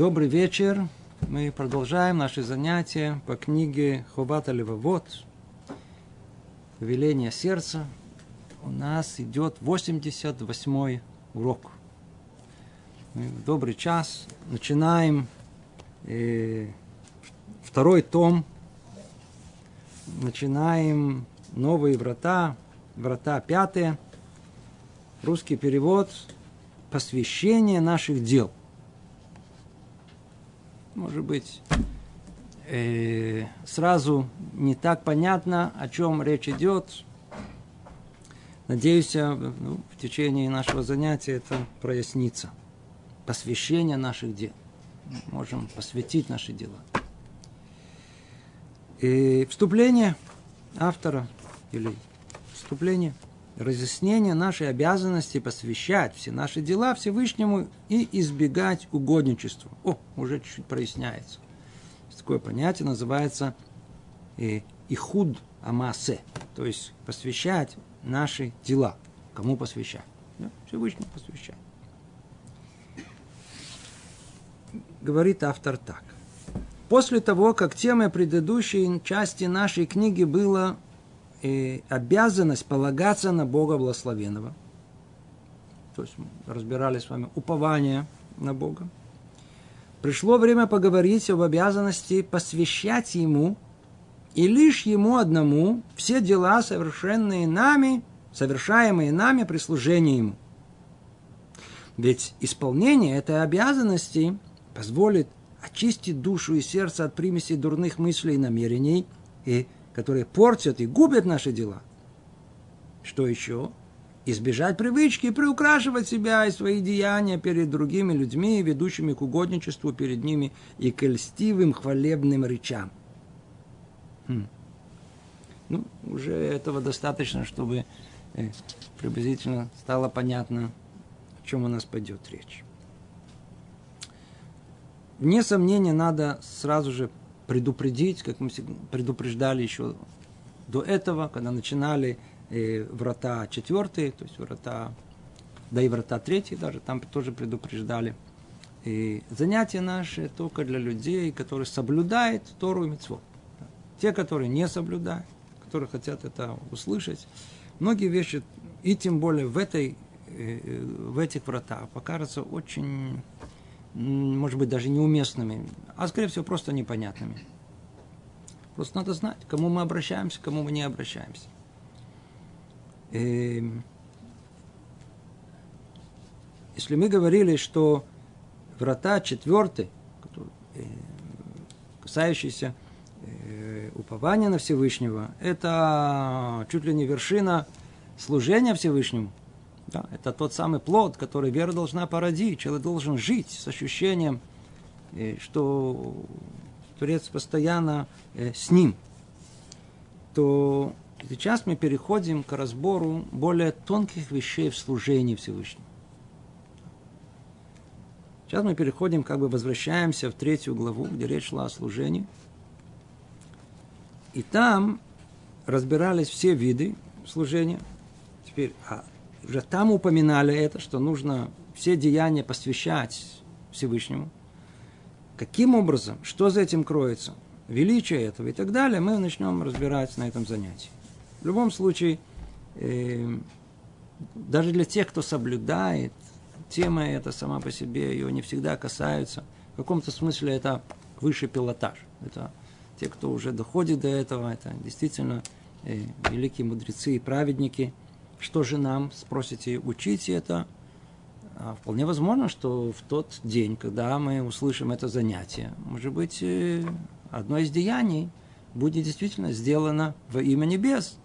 Добрый вечер. Мы продолжаем наши занятия по книге Хобата Левовод «Веление сердца». У нас идет 88 урок. Мы в добрый час начинаем э, второй том, начинаем новые врата, врата пятые, русский перевод «Посвящение наших дел». Может быть, э, сразу не так понятно, о чем речь идет. Надеюсь, ну, в течение нашего занятия это прояснится. Посвящение наших дел. Можем посвятить наши дела. И вступление автора или вступление, разъяснение нашей обязанности посвящать все наши дела Всевышнему и избегать угодничества. О, уже чуть-чуть проясняется. Такое понятие называется э, ихуд амасе, то есть посвящать наши дела. Кому посвящать? Да? Всевышнему посвящать. Говорит автор так. После того, как темой предыдущей части нашей книги было э, обязанность полагаться на Бога Благословенного, то есть мы разбирали с вами упование на Бога, пришло время поговорить об обязанности посвящать Ему и лишь Ему одному все дела, совершенные нами, совершаемые нами при служении Ему. Ведь исполнение этой обязанности позволит очистить душу и сердце от примесей дурных мыслей и намерений, и, которые портят и губят наши дела. Что еще? Избежать привычки и приукрашивать себя и свои деяния перед другими людьми, ведущими к угодничеству перед ними и к льстивым хвалебным речам. Хм. Ну, уже этого достаточно, чтобы э, приблизительно стало понятно, о чем у нас пойдет речь. Вне сомнения, надо сразу же предупредить, как мы предупреждали еще до этого, когда начинали э, врата четвертые, то есть врата, да и врата третьи даже, там тоже предупреждали. И занятия наши только для людей, которые соблюдают Тору и Митцвот. Те, которые не соблюдают, которые хотят это услышать, многие вещи, и тем более в, этой, э, в этих вратах, покажутся очень может быть, даже неуместными, а, скорее всего, просто непонятными. Просто надо знать, к кому мы обращаемся, к кому мы не обращаемся. И эм, если мы говорили, что врата четвертый, э, касающиеся э, упования на Всевышнего, это чуть ли не вершина служения Всевышнему, да, это тот самый плод, который вера должна породить. Человек должен жить с ощущением, э, что Творец постоянно э, с ним. То сейчас мы переходим к разбору более тонких вещей в служении Всевышнему. Сейчас мы переходим, как бы возвращаемся в третью главу, где речь шла о служении. И там разбирались все виды служения. Теперь, а уже там упоминали это, что нужно все деяния посвящать Всевышнему. Каким образом, что за этим кроется, величие этого и так далее, мы начнем разбирать на этом занятии. В любом случае, э, даже для тех, кто соблюдает, тема эта сама по себе, ее не всегда касаются. В каком-то смысле это высший пилотаж. Это те, кто уже доходит до этого, это действительно э, великие мудрецы и праведники – что же нам, спросите, учить это? А вполне возможно, что в тот день, когда мы услышим это занятие, может быть, э, одно из деяний будет действительно сделано во имя небес.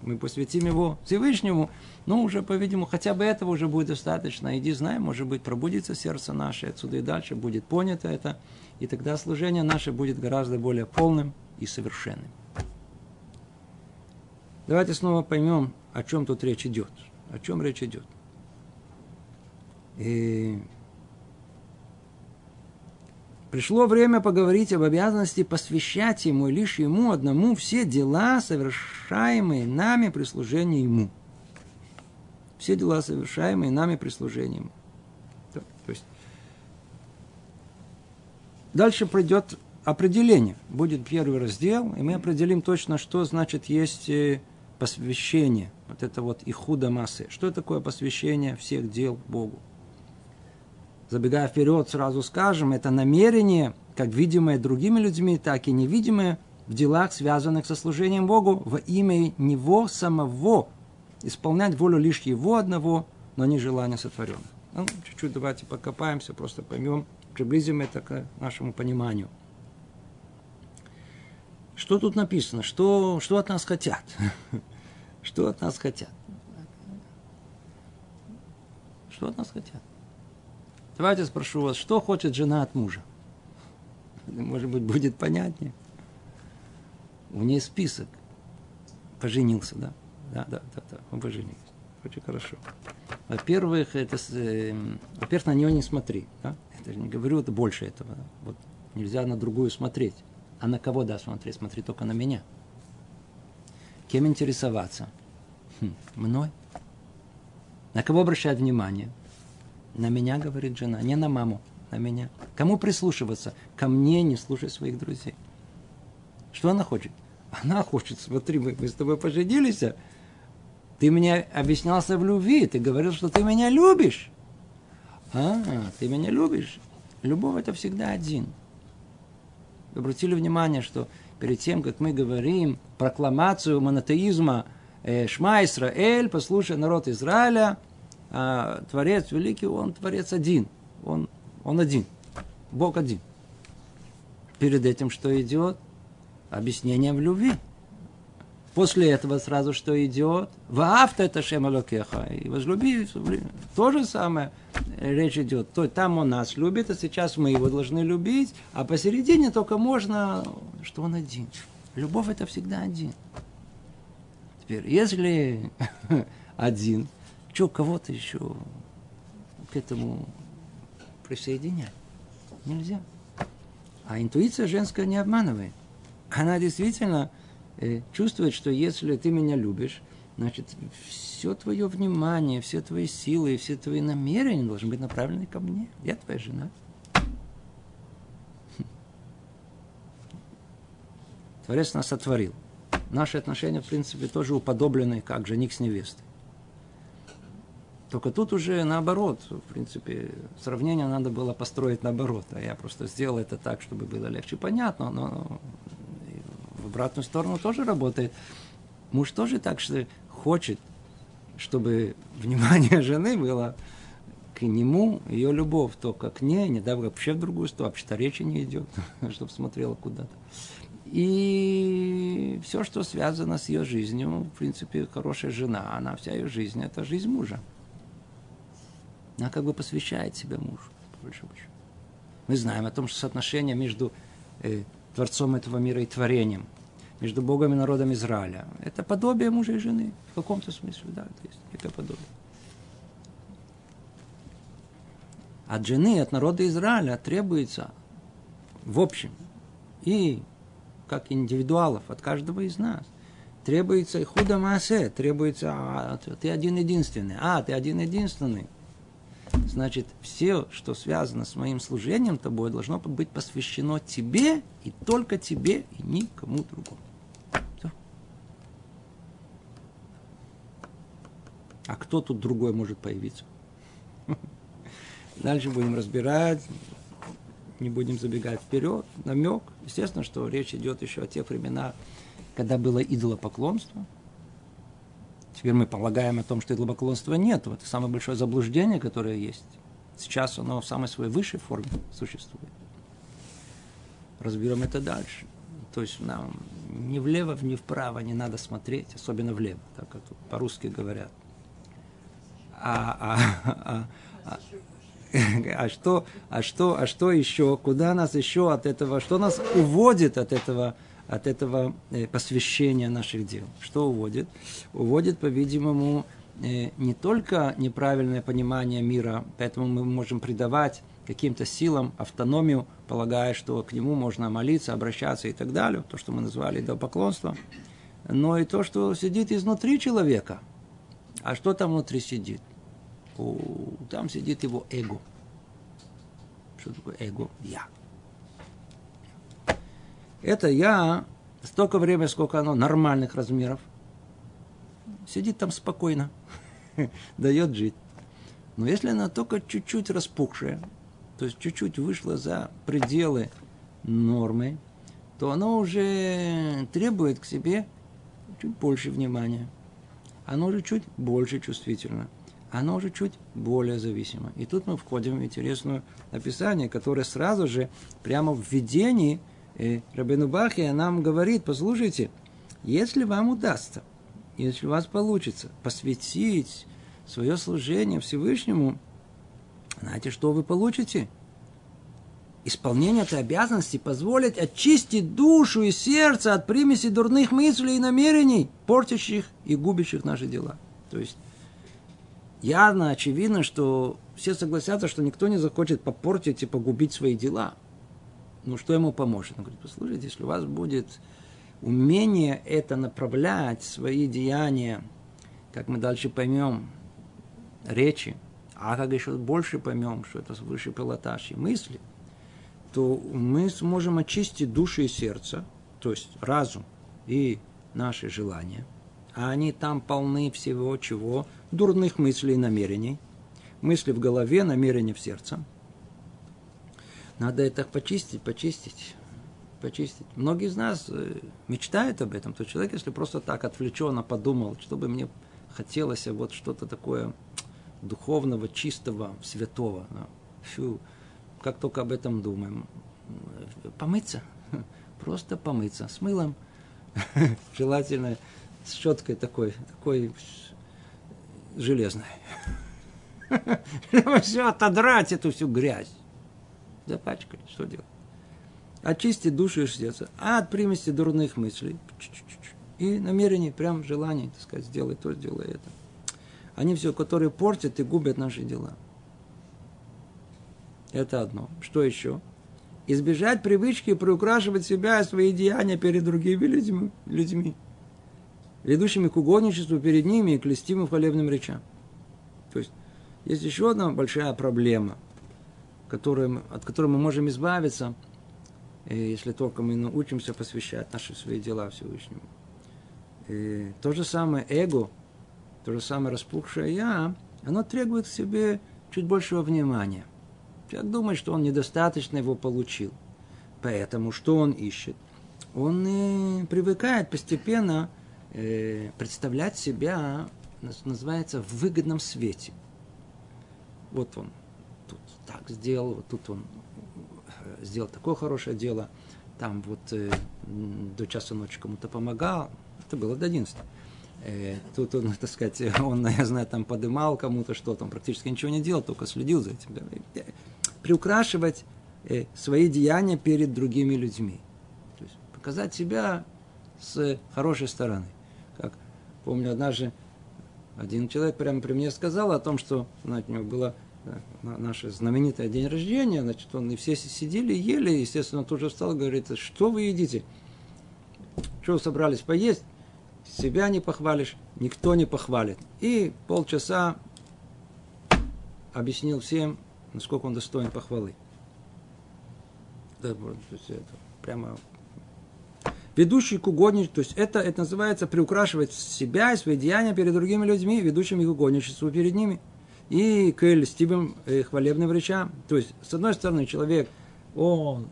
Мы посвятим его Всевышнему, но уже, по-видимому, хотя бы этого уже будет достаточно. Иди, знай, может быть, пробудится сердце наше, отсюда и дальше будет понято это, и тогда служение наше будет гораздо более полным и совершенным. Давайте снова поймем, о чем тут речь идет. О чем речь идет. И пришло время поговорить об обязанности посвящать ему, лишь ему одному все дела, совершаемые нами при служении ему. Все дела, совершаемые нами при служении ему. То, есть дальше придет определение. Будет первый раздел, и мы определим точно, что значит есть э, посвящение. Вот это вот ихуда массы. Что такое посвящение всех дел Богу? Забегая вперед, сразу скажем, это намерение, как видимое другими людьми, так и невидимое в делах, связанных со служением Богу, во имя Него самого, исполнять волю лишь Его одного, но не желания сотворенных. Ну, чуть-чуть давайте покопаемся, просто поймем, приблизим это к нашему пониманию. Что тут написано? Что, что от нас хотят? Что от нас хотят? Что от нас хотят? Давайте спрошу вас, что хочет жена от мужа? Может быть, будет понятнее. У нее список. Поженился, да? Да, да, да, да, он поженился. Очень хорошо. Во-первых, это, э, во-первых, на нее не смотри. Да? Это же не говорю, это больше этого. Да? Вот нельзя на другую смотреть. А на кого, да, смотреть? Смотри только на меня. Кем интересоваться? Хм, мной. На кого обращать внимание? На меня, говорит жена, не на маму, на меня. Кому прислушиваться? Ко мне не слушай своих друзей. Что она хочет? Она хочет, смотри, мы, мы с тобой поженились, а ты мне объяснялся в любви, ты говорил, что ты меня любишь. А, ты меня любишь. Любовь это всегда один. Вы обратили внимание, что перед тем, как мы говорим прокламацию монотеизма э, Шма Исраэль, послушай народ Израиля, а Творец великий, он Творец один. Он, он один. Бог один. Перед этим что идет? Объяснение в любви. После этого сразу что идет? Ваавта это шемалокеха. И возлюби. То же самое речь идет. То, там он нас любит, а сейчас мы его должны любить. А посередине только можно, что он один. Любовь это всегда один. Теперь, если один, что кого-то еще к этому присоединять? Нельзя. А интуиция женская не обманывает. Она действительно чувствует, что если ты меня любишь, значит, все твое внимание, все твои силы и все твои намерения должны быть направлены ко мне. Я твоя жена. Хм. Творец нас сотворил. Наши отношения, в принципе, тоже уподоблены, как жених с невестой. Только тут уже наоборот, в принципе, сравнение надо было построить наоборот. А я просто сделал это так, чтобы было легче понятно, но обратную сторону тоже работает. Муж тоже так что хочет, чтобы внимание жены было к нему, ее любовь только к ней, не дай вообще в другую сторону, вообще-то речи не идет, чтобы смотрела куда-то. И все, что связано с ее жизнью, в принципе, хорошая жена, она вся ее жизнь, это жизнь мужа. Она как бы посвящает себя мужу, большому счету. Мы знаем о том, что соотношение между э, Творцом этого мира и творением, между Богом и народом Израиля, это подобие мужа и жены. В каком-то смысле, да, это есть некое подобие. От жены, от народа Израиля требуется в общем и как индивидуалов, от каждого из нас. Требуется худо массе, требуется, а, ты один единственный, а, ты один единственный. Значит, все, что связано с моим служением тобой, должно быть посвящено тебе и только тебе и никому другому. А кто тут другой может появиться? Дальше будем разбирать, не будем забегать вперед, намек. Естественно, что речь идет еще о тех временах, когда было идолопоклонство. Теперь мы полагаем о том, что идолопоклонства нет. Это самое большое заблуждение, которое есть. Сейчас оно в самой своей высшей форме существует. Разберем это дальше. То есть нам ни влево, ни вправо не надо смотреть, особенно влево, так как по-русски говорят. А, а, а, а, а что, а что, а что еще? Куда нас еще от этого? Что нас уводит от этого, от этого э, посвящения наших дел? Что уводит? Уводит, по-видимому, э, не только неправильное понимание мира, поэтому мы можем придавать каким-то силам автономию, полагая, что к нему можно молиться, обращаться и так далее, то, что мы назвали идолопоклонством, но и то, что сидит изнутри человека. А что там внутри сидит? там сидит его эго. Что такое эго? Я. Это я столько времени, сколько оно нормальных размеров, сидит там спокойно, дает жить. Но если она только чуть-чуть распухшая, то есть чуть-чуть вышла за пределы нормы, то оно уже требует к себе чуть больше внимания. Оно уже чуть больше чувствительно. Оно уже чуть более зависимо. И тут мы входим в интересное описание, которое сразу же прямо в видении э, Рабину Бахия нам говорит, послушайте, если вам удастся, если у вас получится посвятить свое служение Всевышнему, знаете, что вы получите? Исполнение этой обязанности позволит очистить душу и сердце от примеси дурных мыслей и намерений, портящих и губящих наши дела. То есть, явно, очевидно, что все согласятся, что никто не захочет попортить и погубить свои дела. Ну, что ему поможет? Он говорит, послушайте, если у вас будет умение это направлять, свои деяния, как мы дальше поймем, речи, а как еще больше поймем, что это выше пилотаж и мысли – то мы сможем очистить души и сердце, то есть разум и наши желания. А они там полны всего чего? Дурных мыслей и намерений. Мысли в голове, намерения в сердце. Надо это почистить, почистить, почистить. Многие из нас э, мечтают об этом. То человек, если просто так отвлеченно подумал, чтобы мне хотелось вот что-то такое духовного, чистого, святого. Фу, как только об этом думаем. Помыться. Просто помыться. С мылом. Желательно с щеткой такой, такой железной. Все отодрать эту всю грязь. Запачкали, что делать? Очистить душу и сердце от примеси дурных мыслей. И намерений, прям желаний, так сказать, сделай то, сделай это. Они все, которые портят и губят наши дела. Это одно. Что еще? Избежать привычки приукрашивать себя и свои деяния перед другими людьми, людьми ведущими к угодничеству перед ними и к листимым хвалебным речам. То есть, есть еще одна большая проблема, которой, от которой мы можем избавиться, э, если только мы научимся посвящать наши свои дела Всевышнему. И то же самое эго, то же самое распухшее я, оно требует к себе чуть большего внимания – Человек думает, что он недостаточно его получил. Поэтому что он ищет? Он э, привыкает постепенно э, представлять себя, называется, в выгодном свете. Вот он тут так сделал, вот тут он э, сделал такое хорошее дело, там вот э, до часа ночи кому-то помогал. Это было до 11. Э, тут он, так сказать, он, я знаю, там подымал кому-то что-то, он практически ничего не делал, только следил за этим приукрашивать э, свои деяния перед другими людьми. То есть показать себя с хорошей стороны. Как помню, однажды один человек прямо при мне сказал о том, что знаете, у него было э, наше знаменитое день рождения, значит, он и все сидели, ели, естественно, тут же встал и говорит, что вы едите? Что вы собрались поесть? Себя не похвалишь, никто не похвалит. И полчаса объяснил всем, насколько он достоин похвалы. Да, то это прямо ведущий к угодничеству, то есть это, это называется приукрашивать себя и свои деяния перед другими людьми, ведущими к угодничеству перед ними, и к льстивым э, хвалебным речам. То есть, с одной стороны, человек, он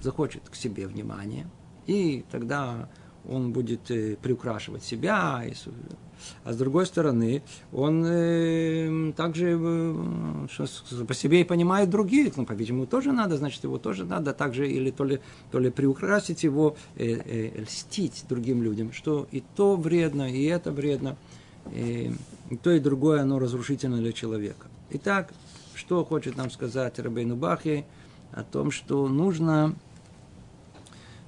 захочет к себе внимания, и тогда он будет э, приукрашивать себя, и, а с другой стороны, он э, также э, по себе и понимает других, ну, по-видимому, тоже надо, значит, его тоже надо также или то ли, то ли приукрасить его, э, э, льстить другим людям, что и то вредно, и это вредно, и, и то и другое, оно разрушительно для человека. Итак, что хочет нам сказать Рабейну Бахи о том, что нужно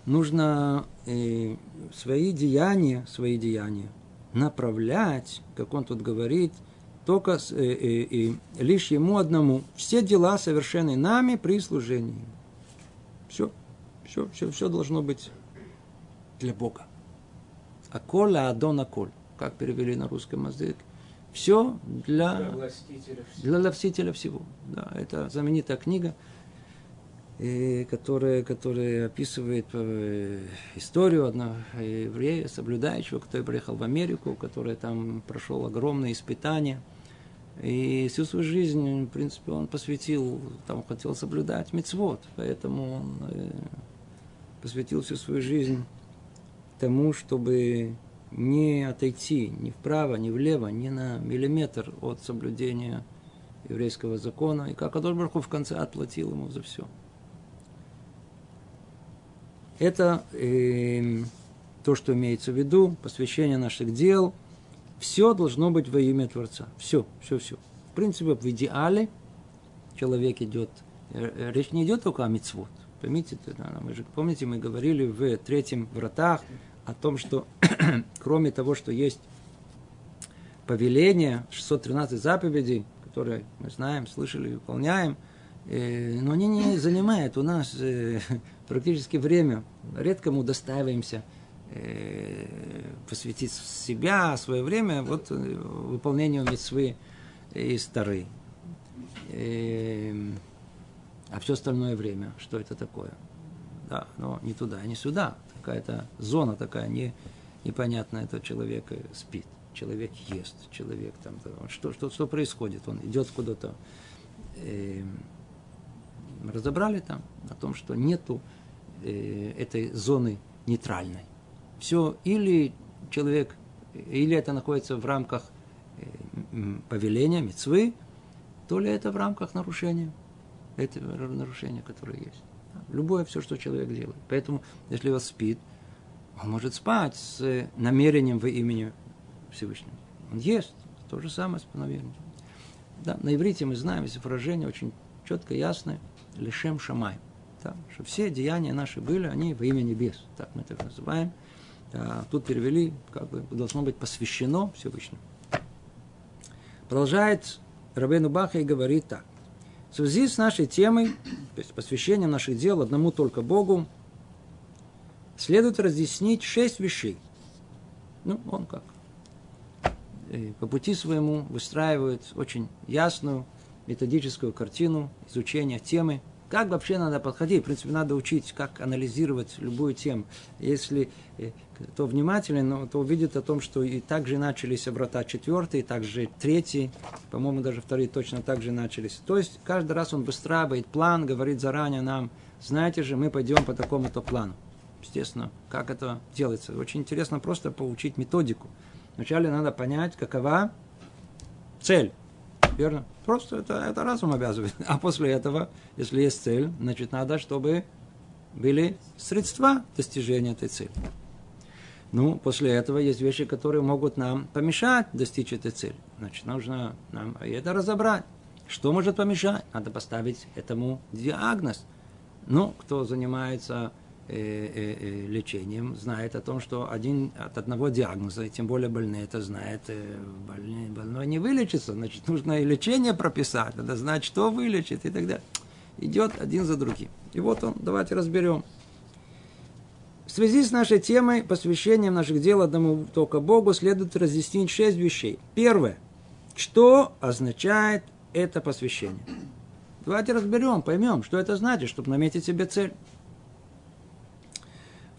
нужно э, свои деяния, свои деяния направлять, как он тут говорит, только э, э, э, лишь ему одному. Все дела совершены нами при служении. Все, все, все, все должно быть для Бога. Акола адон коль, как перевели на русском языке. Все для, для, властителя всего. для властителя всего. Да, это знаменитая книга и которая, которая описывает э, историю одного еврея, соблюдающего, который приехал в Америку, который там прошел огромные испытания. И всю свою жизнь, в принципе, он посвятил, там хотел соблюдать мецвод, поэтому он э, посвятил всю свою жизнь тому, чтобы не отойти ни вправо, ни влево, ни на миллиметр от соблюдения еврейского закона. И как Адон в конце отплатил ему за все. Это э, то, что имеется в виду, посвящение наших дел. Все должно быть во имя Творца. Все, все, все. В принципе, в идеале человек идет, э, речь не идет только о мицвод. Поймите, мы же, помните, мы говорили в третьем вратах о том, что кроме того, что есть повеление, 613 заповедей, которые мы знаем, слышали, выполняем, э, но они не занимают у нас э, практически время. Редко мы удостаиваемся э, посвятить себя, свое время вот э, выполнению митцвы и стары. Э, а все остальное время, что это такое? Да, но не туда, не сюда. Какая-то зона такая не, непонятная, это человек спит, человек ест, человек там, что, что, что происходит? Он идет куда-то. Э, разобрали там о том, что нету этой зоны нейтральной. Все или человек, или это находится в рамках э, повеления, мецвы, то ли это в рамках нарушения, этого нарушения, которое есть. Любое все, что человек делает. Поэтому, если он спит, он может спать с намерением во имени Всевышнего. Он ест. То же самое с намерением. Да, на иврите мы знаем, есть выражение очень четко, ясное – лишем шамай. Да, что все деяния наши были, они во имя небес. Так мы это называем. А, тут перевели, как бы должно быть посвящено Всевышнему. Продолжает Рабейну Баха и говорит так. В связи с нашей темой, то есть посвящением наших дел одному только Богу, следует разъяснить шесть вещей. Ну, он как? И по пути своему выстраивает очень ясную методическую картину изучения темы, как вообще надо подходить. В принципе, надо учить, как анализировать любую тему. Если э, кто внимателен, то увидит о том, что и также начались врата четвертый, также третий, по-моему, даже вторые точно так же начались. То есть, каждый раз он выстраивает план, говорит заранее нам, знаете же, мы пойдем по такому-то плану. Естественно, как это делается. Очень интересно просто поучить методику. Вначале надо понять, какова цель Верно? Просто это, это разум обязывает. А после этого, если есть цель, значит, надо, чтобы были средства достижения этой цели. Ну, после этого есть вещи, которые могут нам помешать достичь этой цели. Значит, нужно нам это разобрать. Что может помешать? Надо поставить этому диагноз. Ну, кто занимается лечением, знает о том, что один от одного диагноза, и тем более больные это знает, больной, больной не вылечится, значит, нужно и лечение прописать, надо знать, что вылечит и так далее. Идет один за другим. И вот он, давайте разберем. В связи с нашей темой, посвящением наших дел одному только Богу, следует разъяснить шесть вещей. Первое. Что означает это посвящение? Давайте разберем, поймем, что это значит, чтобы наметить себе цель.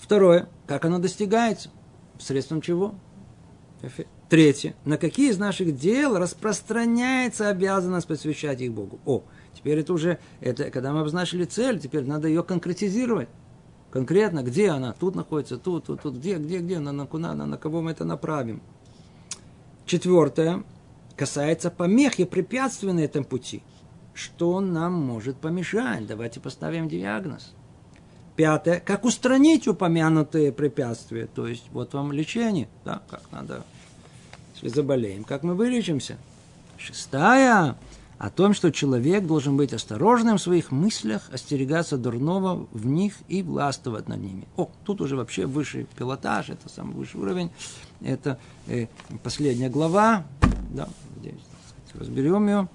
Второе, как оно достигается? Средством чего? Третье, на какие из наших дел распространяется обязанность посвящать их Богу? О, теперь это уже, это, когда мы обозначили цель, теперь надо ее конкретизировать. Конкретно, где она? Тут находится, тут, тут, тут, где, где, где, на, на, куда, на, на кого мы это направим. Четвертое, касается помех и препятствий на этом пути. Что нам может помешать? Давайте поставим диагноз. Пятое. Как устранить упомянутые препятствия? То есть, вот вам лечение. Да, как надо, если заболеем, как мы вылечимся. Шестая. О том, что человек должен быть осторожным в своих мыслях, остерегаться дурного в них и властвовать над ними. О, тут уже вообще высший пилотаж, это самый высший уровень. Это э, последняя глава. Да, здесь разберем ее.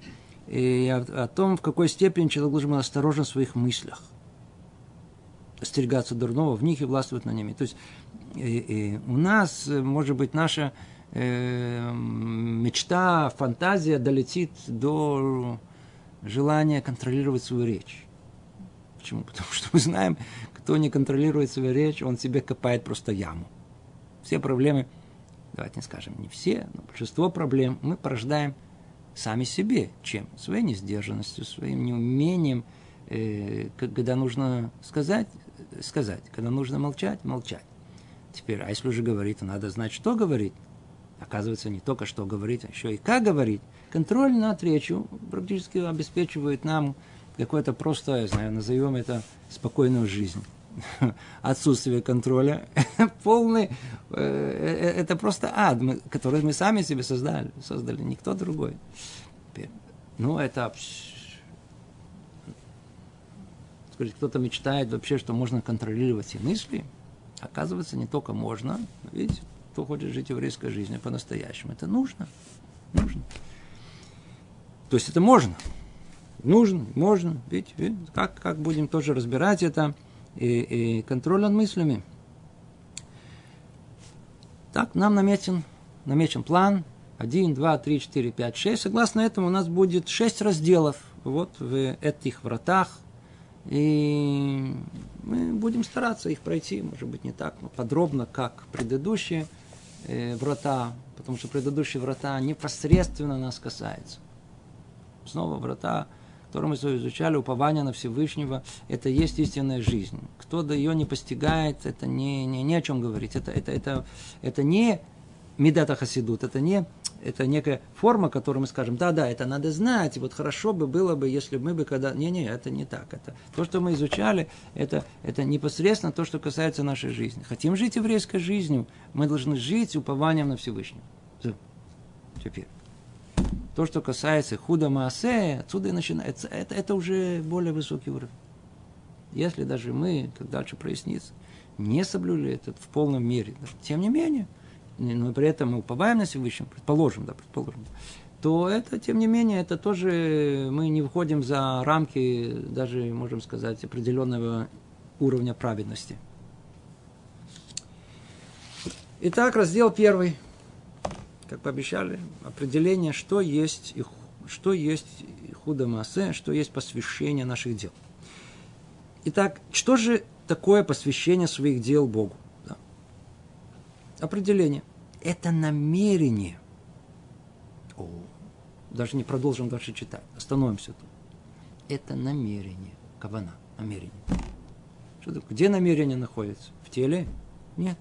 И о, о том, в какой степени человек должен быть осторожен в своих мыслях остерегаться дурного в них и властвовать на ними. То есть и, и у нас, может быть, наша э, мечта, фантазия долетит до желания контролировать свою речь. Почему? Потому что мы знаем, кто не контролирует свою речь, он себе копает просто яму. Все проблемы, давайте не скажем, не все, но большинство проблем мы порождаем сами себе. Чем? Своей несдержанностью, своим неумением, э, когда нужно сказать, сказать, когда нужно молчать, молчать. Теперь, а если уже говорить, то надо знать, что говорить. Оказывается, не только что говорить, а еще и как говорить. Контроль над речью практически обеспечивает нам какое-то просто, я знаю, назовем это спокойную жизнь. Отсутствие контроля полный, э, э, это просто ад, который мы сами себе создали, создали, никто другой. Ну, это Скажите, кто-то мечтает вообще, что можно контролировать все мысли. Оказывается, не только можно. Видите, кто хочет жить еврейской жизнью по-настоящему, это нужно. Нужно. То есть это можно. Нужно, можно. Видите, видите как, как будем тоже разбирать это. И, и контроль над мыслями. Так, нам намечен, намечен план. один, два, три, четыре, пять, шесть. Согласно этому у нас будет шесть разделов вот в этих вратах. И мы будем стараться их пройти, может быть, не так подробно, как предыдущие э, врата, потому что предыдущие врата непосредственно нас касаются. Снова врата, которые мы изучали, упование на Всевышнего, это есть истинная жизнь. Кто до ее не постигает, это не, не, не о чем говорить. Это, это, это, это не медата хасидут, это не это некая форма, которую мы скажем, да, да, это надо знать, вот хорошо бы было бы, если бы мы бы когда... Не-не, это не так. Это то, что мы изучали, это, это непосредственно то, что касается нашей жизни. Хотим жить еврейской жизнью, мы должны жить упованием на Всевышнего. Теперь. То, что касается худа Маасе, отсюда и начинается. Это, это уже более высокий уровень. Если даже мы, как дальше прояснится, не соблюли это в полном мере, тем не менее – но при этом мы уповаем на Всевышнего, предположим, да, предположим, то это, тем не менее, это тоже мы не выходим за рамки, даже, можем сказать, определенного уровня праведности. Итак, раздел первый. Как пообещали, определение, что есть, что есть худо массе, что есть посвящение наших дел. Итак, что же такое посвящение своих дел Богу? Да. Определение это намерение. О, даже не продолжим дальше читать. Остановимся тут. Это намерение. Кавана. Намерение. Что такое? Где намерение находится? В теле? Нет.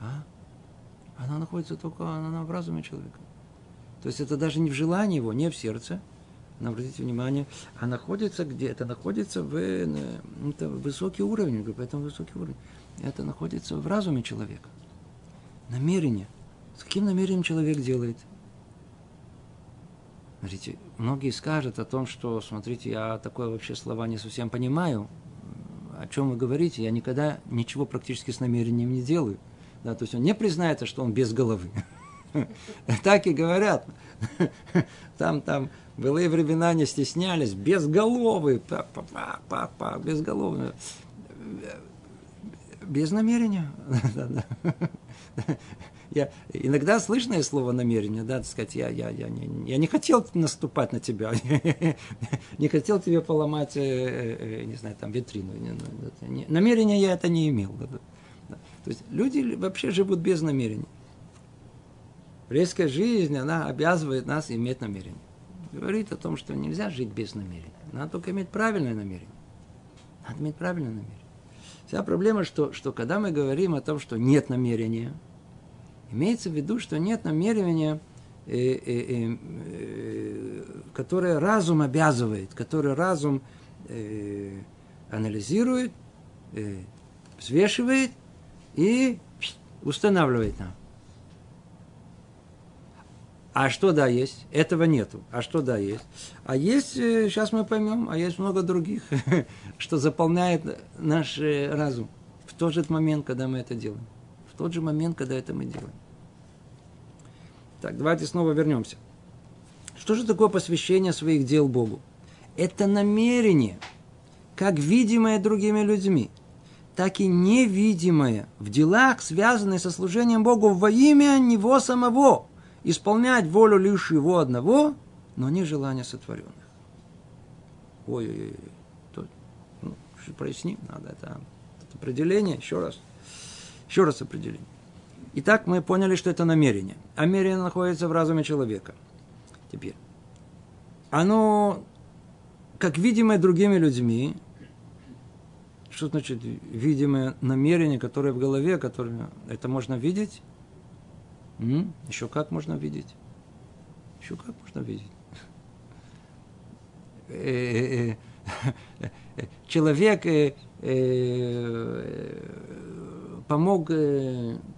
А? Она находится только она в разуме человека. То есть это даже не в желании его, не в сердце. Но обратите внимание, а находится где? Это находится в это высокий уровень, поэтому высокий уровень. Это находится в разуме человека намерение. С каким намерением человек делает? Смотрите, многие скажут о том, что, смотрите, я такое вообще слова не совсем понимаю. О чем вы говорите? Я никогда ничего практически с намерением не делаю. Да, то есть он не признается, что он без головы. Так и говорят. Там, там, былые времена не стеснялись, без головы, без головы. Без намерения. я, иногда слышное слово намерение, да, сказать, я, я, я, не, я не хотел наступать на тебя, не хотел тебе поломать, э, э, не знаю, там, витрину. Намерения я это не имел. То есть люди вообще живут без намерений. Резкая жизнь, она обязывает нас иметь намерение. Говорит о том, что нельзя жить без намерения. Надо только иметь правильное намерение. Надо иметь правильное намерение. Вся проблема, что, что когда мы говорим о том, что нет намерения, имеется в виду, что нет намерения, э, э, э, э, которое разум обязывает, которое разум э, анализирует, э, взвешивает и устанавливает нам. А что да есть? Этого нету. А что да есть? А есть, сейчас мы поймем, а есть много других, что заполняет наш разум в тот же момент, когда мы это делаем. В тот же момент, когда это мы делаем. Так, давайте снова вернемся. Что же такое посвящение своих дел Богу? Это намерение, как видимое другими людьми, так и невидимое в делах, связанных со служением Богу во имя Него самого – исполнять волю лишь его одного, но не желания сотворенных. Ой-ой-ой. проясним, надо это, это определение, еще раз. Еще раз определение. Итак, мы поняли, что это намерение. А намерение находится в разуме человека. Теперь. Оно, как видимое другими людьми, что значит видимое намерение, которое в голове, которое это можно видеть? М? Еще как можно видеть? Еще как можно видеть? Э, э, э, человек помог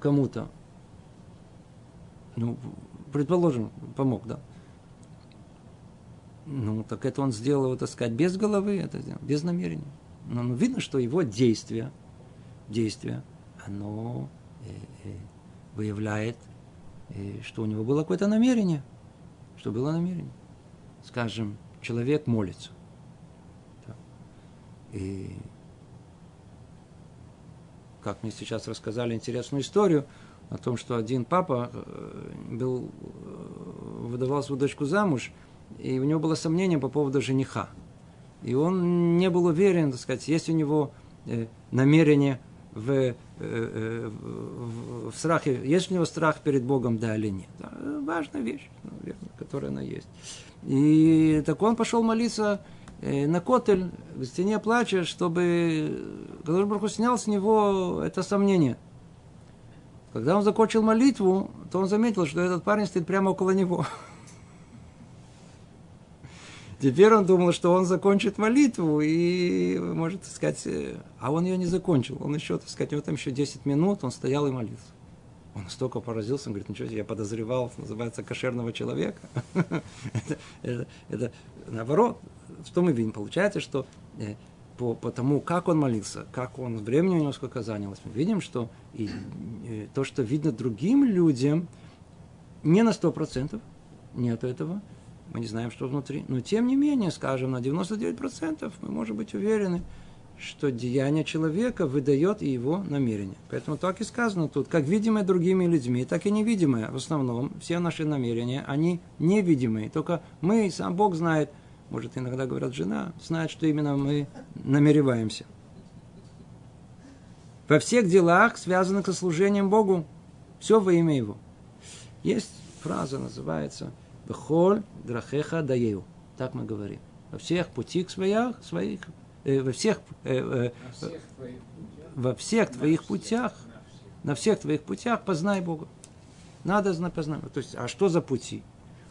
кому-то. Ну, предположим, помог, да. Ну, так это он сделал, так сказать, без головы, это сделал, без намерения. Но ну, видно, что его действие, действие, оно выявляет, э, что у него было какое-то намерение. Что было намерение. Скажем, человек молится. И как мне сейчас рассказали интересную историю о том, что один папа э, был, э, выдавал свою дочку замуж, и у него было сомнение по поводу жениха. И он не был уверен, так сказать, есть у него э, намерение в, э, э, в, в страхе, есть у него страх перед Богом, да или нет. Важная вещь, наверное, которая она есть. И так он пошел молиться э, на котель, к стене плача, чтобы Гадош Барху снял с него это сомнение. Когда он закончил молитву, то он заметил, что этот парень стоит прямо около него. Теперь он думал, что он закончит молитву и может сказать, э, а он ее не закончил. Он еще, так сказать, у него там еще 10 минут, он стоял и молился. Он настолько поразился, он говорит, ничего себе, я подозревал, называется, кошерного человека. это, наоборот, что мы видим? Получается, что э, по, по тому, как он молился, как он, времени у него сколько занялось, мы видим, что и, и э, то, что видно другим людям, не на 100%, нет этого, мы не знаем, что внутри. Но тем не менее, скажем, на 99% мы можем быть уверены, что деяние человека выдает и его намерение. Поэтому так и сказано тут, как видимое другими людьми, так и невидимое. В основном все наши намерения, они невидимые. Только мы, сам Бог знает, может иногда говорят жена, знает, что именно мы намереваемся. Во всех делах, связанных со служением Богу, все во имя Его. Есть фраза, называется – Бехоль драхеха даею. Так мы говорим. Во всех путях своих, своих э, во всех, э, э, во всех твоих путях, на всех твоих путях познай Бога. Надо знать, познать. То есть, а что за пути?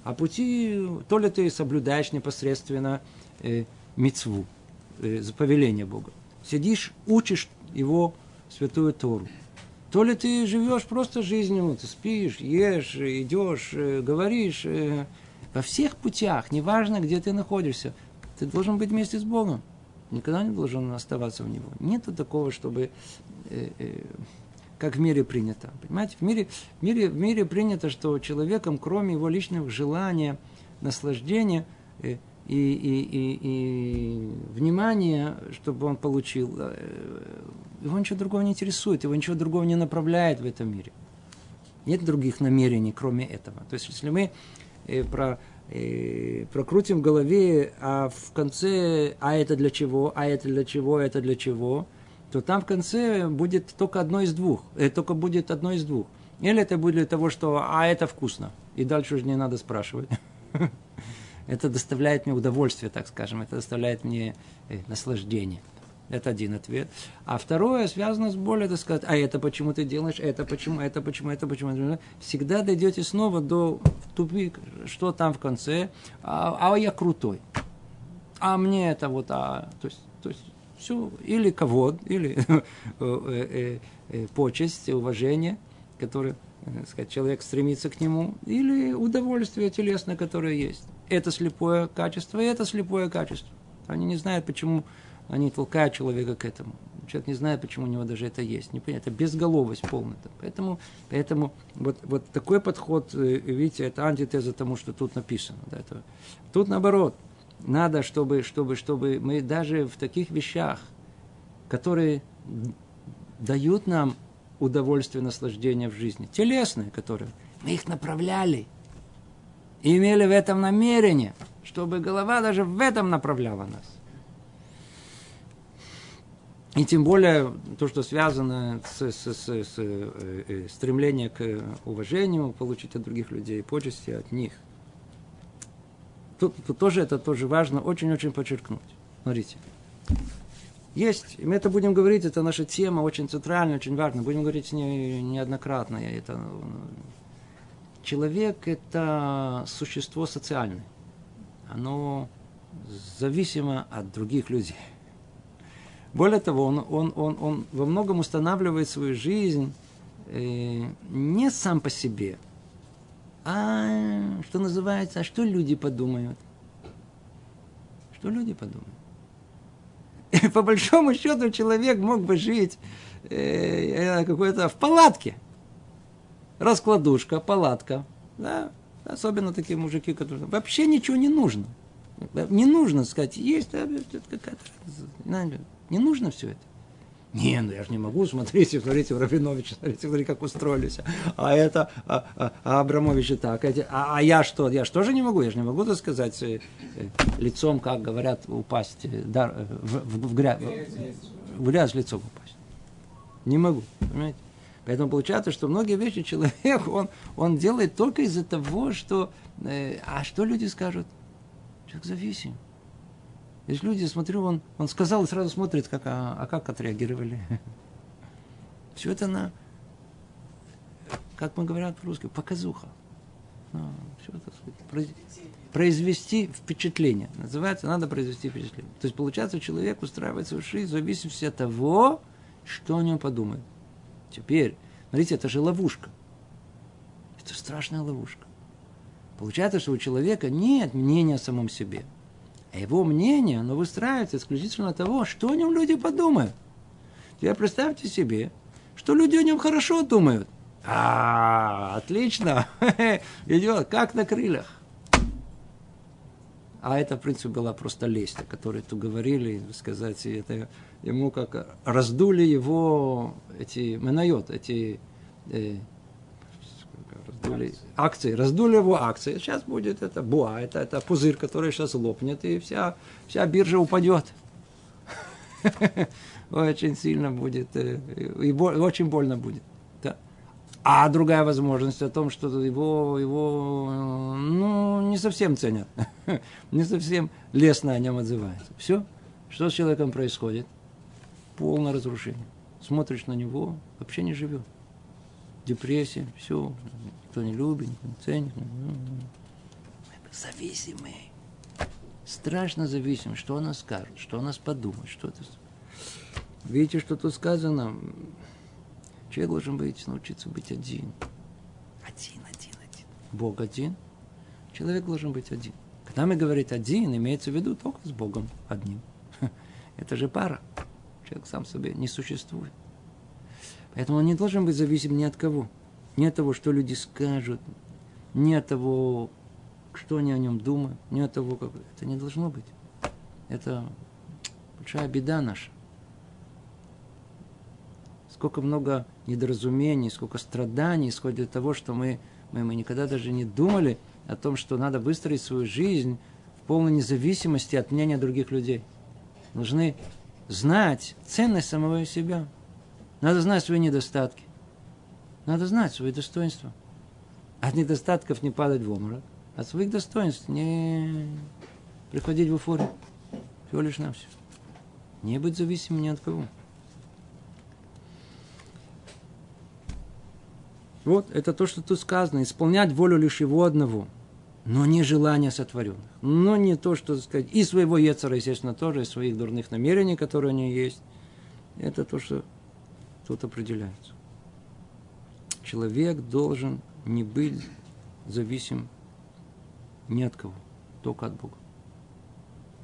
А пути, то ли ты соблюдаешь непосредственно э, мецву, э, повеление Бога. Сидишь, учишь его святую Тору то ли ты живешь просто жизнью, ты спишь, ешь, идешь, э, говоришь. Э, во всех путях, неважно, где ты находишься, ты должен быть вместе с Богом. Никогда не должен оставаться в Него. Нету такого, чтобы э, как в мире принято. Понимаете, в мире, в, мире, в мире принято, что человеком, кроме его личных желания, наслаждения, и, и, и, и внимание, чтобы он получил, его ничего другого не интересует, его ничего другого не направляет в этом мире. Нет других намерений, кроме этого. То есть, если мы э, про, э, прокрутим в голове, а в конце, а это для чего, а это для чего, это для чего, то там в конце будет только одно из двух. Э, только будет одно из двух. Или это будет для того, что а это вкусно. И дальше уже не надо спрашивать. это доставляет мне удовольствие, так скажем, это доставляет мне э, наслаждение. Это один ответ. А второе связано с болью, так сказать, а это почему ты делаешь, это почему, это почему, это почему. Всегда дойдете снова до тупик, что там в конце, а, а я крутой. А мне это вот, а, то есть, то есть все, или кого, или э, э, э, почесть, уважение, которое сказать, человек стремится к нему, или удовольствие телесное, которое есть это слепое качество, и это слепое качество. Они не знают, почему они толкают человека к этому. Человек не знает, почему у него даже это есть. Не понятно. Это безголовость полная. Поэтому, поэтому вот, вот такой подход, э, видите, это антитеза тому, что тут написано. Да, это, тут наоборот. Надо, чтобы, чтобы, чтобы мы даже в таких вещах, которые дают нам удовольствие, наслаждение в жизни, телесные, которые мы их направляли – и имели в этом намерение, чтобы голова даже в этом направляла нас. И тем более то, что связано с, с, с, с э, э, стремлением к уважению, получить от других людей почести от них. Тут, тут тоже это тоже важно очень-очень подчеркнуть. Смотрите. Есть, и мы это будем говорить, это наша тема очень центральная, очень важная. Будем говорить не, неоднократно. Это, человек – это существо социальное. Оно зависимо от других людей. Более того, он, он, он, он во многом устанавливает свою жизнь э, не сам по себе, а что называется, а что люди подумают? Что люди подумают? И по большому счету человек мог бы жить э, э какой-то в палатке. Раскладушка, палатка. Да? Особенно такие мужики, которые вообще ничего не нужно. Не нужно сказать, есть какая-то не нужно все это. Не, ну я же не могу, смотрите, смотрите, в Рабиновича, смотрите, смотрите, как устроились. А это, а, а, а Абрамовича так, эти, а, а я что? Я же не могу? Я же не могу, так сказать, э, э, лицом, как говорят, упасть э, дар, в, в, в, грязь, в грязь лицом упасть. Не могу, понимаете? Поэтому получается, что многие вещи человек, он, он делает только из-за того, что... Э, а что люди скажут? Человек зависим. Есть люди, смотрю, он, он сказал и сразу смотрит, как, а, а как отреагировали. Все это на, как мы говорят по-русски, показуха. Ну, все это, произвести впечатление. Называется, надо произвести впечатление. То есть, получается, человек устраивает свою жизнь в зависимости от того, что о нем подумают. Теперь, смотрите, это же ловушка. Это страшная ловушка. Получается, что у человека нет мнения о самом себе – а его мнение, оно выстраивается исключительно от того, что о нем люди подумают. Теперь представьте себе, что люди о нем хорошо думают. А, отлично, идет, как на крыльях. А это, в принципе, была просто лесть, о которой тут говорили, сказать, это ему как раздули его эти менайот, эти э, раздули акции, раздули его акции. Сейчас будет это буа, это, это пузырь, который сейчас лопнет, и вся, вся биржа упадет. Очень сильно будет, э, и очень больно будет. А другая возможность о том, что его, его ну, не совсем ценят, не совсем лестно о нем отзываются. Все, что с человеком происходит? Полное разрушение. Смотришь на него, вообще не живет. Депрессия, все, кто не любит, никто не ценит. Зависимые. Страшно зависим, что она скажет, что она подумает, что это. Видите, что тут сказано? Человек должен быть, научиться быть один. Один, один, один. Бог один. Человек должен быть один. Когда мы говорим один, имеется в виду только с Богом одним. Это же пара. Человек сам себе не существует. Поэтому он не должен быть зависим ни от кого. Ни от того, что люди скажут, ни от того, что они о нем думают, ни от того, как... Это не должно быть. Это большая беда наша. Сколько много недоразумений, сколько страданий исходит от того, что мы, мы, мы никогда даже не думали о том, что надо выстроить свою жизнь в полной независимости от мнения других людей. Нужны знать ценность самого себя. Надо знать свои недостатки. Надо знать свои достоинства. От недостатков не падать в обморок. От своих достоинств не приходить в эйфорию. Всего лишь на все. Не быть зависимым ни от кого. Вот, это то, что тут сказано. Исполнять волю лишь его одного. Но не желание сотворенных. Но не то, что сказать. И своего Ецера, естественно, тоже, и своих дурных намерений, которые у него есть. Это то, что тут определяется человек должен не быть зависим ни от кого, только от Бога.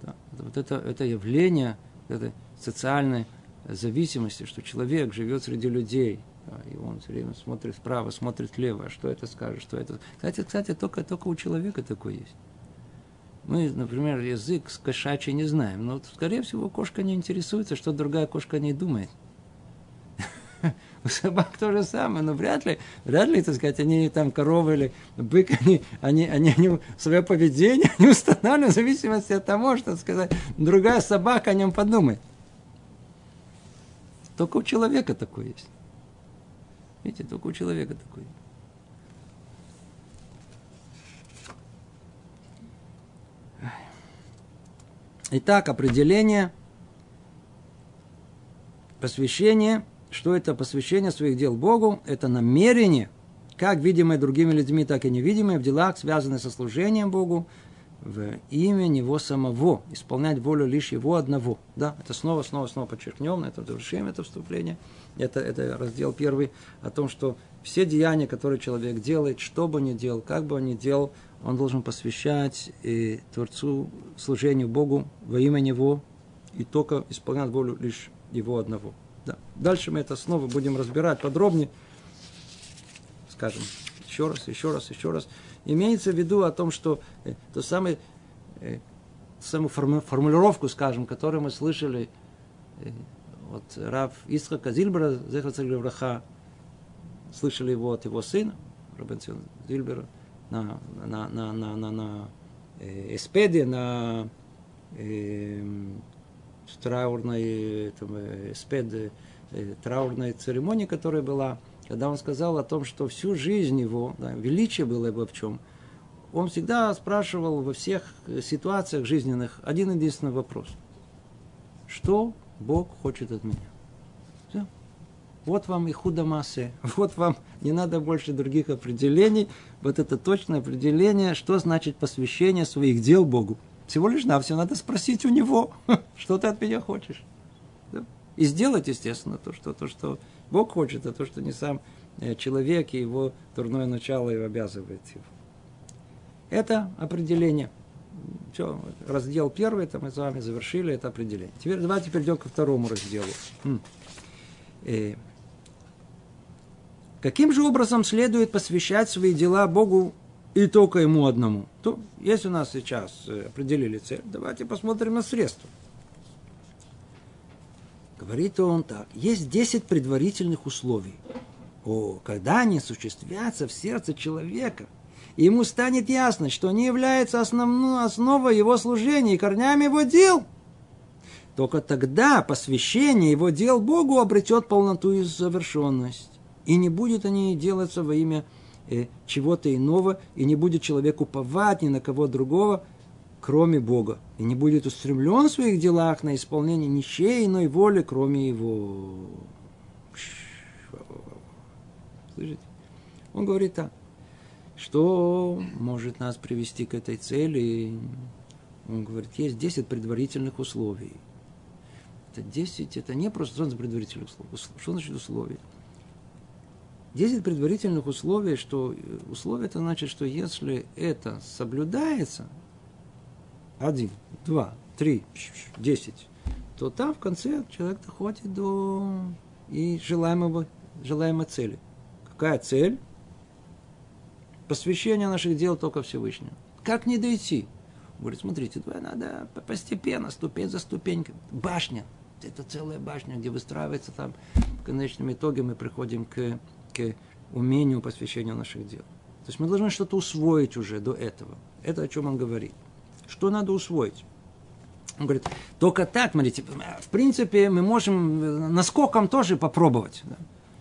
Да. Вот это, это явление это социальной зависимости, что человек живет среди людей, да, и он все время смотрит вправо, смотрит влево, а что это скажет, что это... Кстати, кстати только, только у человека такое есть. Мы, например, язык с кошачий не знаем, но, скорее всего, кошка не интересуется, что другая кошка не думает. У собак то же самое, но вряд ли, вряд ли, так сказать, они там коровы или бык, они, они, они, они свое поведение не устанавливают в зависимости от того, что, сказать, другая собака о нем подумает. Только у человека такое есть. Видите, только у человека такое. Итак, определение посвящение. Что это посвящение своих дел Богу? Это намерение, как видимое другими людьми, так и невидимое, в делах, связанных со служением Богу, в имя Него самого, исполнять волю лишь Его одного. Да, это снова, снова, снова подчеркнем, это завершим это вступление. Это, это раздел первый о том, что все деяния, которые человек делает, что бы ни делал, как бы он ни делал, он должен посвящать и Творцу служению Богу во имя Него и только исполнять волю лишь Его одного. Да. Дальше мы это снова будем разбирать подробнее. Скажем, еще раз, еще раз, еще раз. Имеется в виду о том, что э, то самое, э, самую формулировку, скажем, которую мы слышали э, от Рав Исхака Зильбера, Царь слышали его от его сына, Рабен Зильбера, на, на, на, на, на, на э, эспеде, на э, траурной там, э, эспеде, траурной церемонии, которая была, когда он сказал о том, что всю жизнь его, да, величие было бы в чем, он всегда спрашивал во всех ситуациях жизненных один единственный вопрос. Что Бог хочет от меня? Вот вам и худомассе, вот вам не надо больше других определений. Вот это точное определение, что значит посвящение своих дел Богу. Всего лишь на все надо спросить у него, что ты от меня хочешь. И сделать, естественно, то что, то, что Бог хочет, а то, что не сам э, человек и его дурное начало его обязывает его. Это определение. Все, раздел первый, это мы с вами завершили это определение. Теперь давайте перейдем ко второму разделу. Э, Каким же образом следует посвящать свои дела Богу и только Ему одному? То, если у нас сейчас э, определили цель, давайте посмотрим на средства. Говорит он так. Есть 10 предварительных условий. О, когда они осуществятся в сердце человека, ему станет ясно, что они являются основной, основой его служения и корнями его дел. Только тогда посвящение его дел Богу обретет полноту и завершенность. И не будет они делаться во имя э, чего-то иного, и не будет человек уповать ни на кого другого, кроме Бога. И не будет устремлен в своих делах на исполнение ничьей иной воли, кроме Его. Слышите? Он говорит так. Что может нас привести к этой цели? Он говорит, есть 10 предварительных условий. Это 10, это не просто предварительных условий. Что значит условия? Десять предварительных условий, что условие это значит, что если это соблюдается, один, два, три, десять, то там в конце человек доходит до и желаемого, желаемой цели. Какая цель? Посвящение наших дел только Всевышнему. Как не дойти? Говорит, смотрите, надо постепенно, ступень за ступенькой. Башня. Это целая башня, где выстраивается там. В конечном итоге мы приходим к к умению посвящения наших дел. То есть мы должны что-то усвоить уже до этого. Это о чем он говорит. Что надо усвоить? Он говорит, только так, смотрите, в принципе, мы можем наскоком тоже попробовать.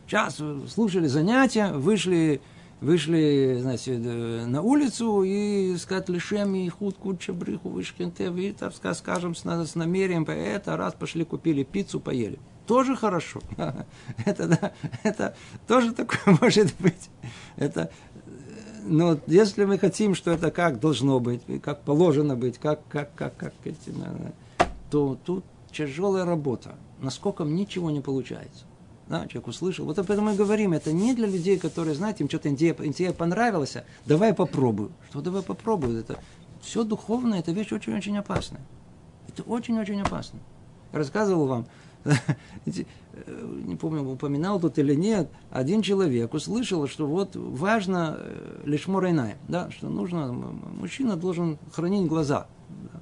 Сейчас слушали занятия, вышли, вышли значит, на улицу и сказать лишем и худ куча и, так скажем, с, с намерением, это раз пошли купили пиццу, поели тоже хорошо. Это, да, это тоже такое может быть. Это, но если мы хотим, что это как должно быть, как положено быть, как, как, как, как эти, то тут тяжелая работа. Насколько ничего не получается. Да, человек услышал. Вот об этом мы говорим. Это не для людей, которые, знаете, им что-то идея, идея понравилась. А давай попробую. Что давай попробую? Это все духовное, это вещь очень-очень опасная. Это очень-очень опасно. рассказывал вам, не помню, упоминал тут или нет, один человек услышал, что вот важно э, лишь морайная, да, что нужно, мужчина должен хранить глаза. Да.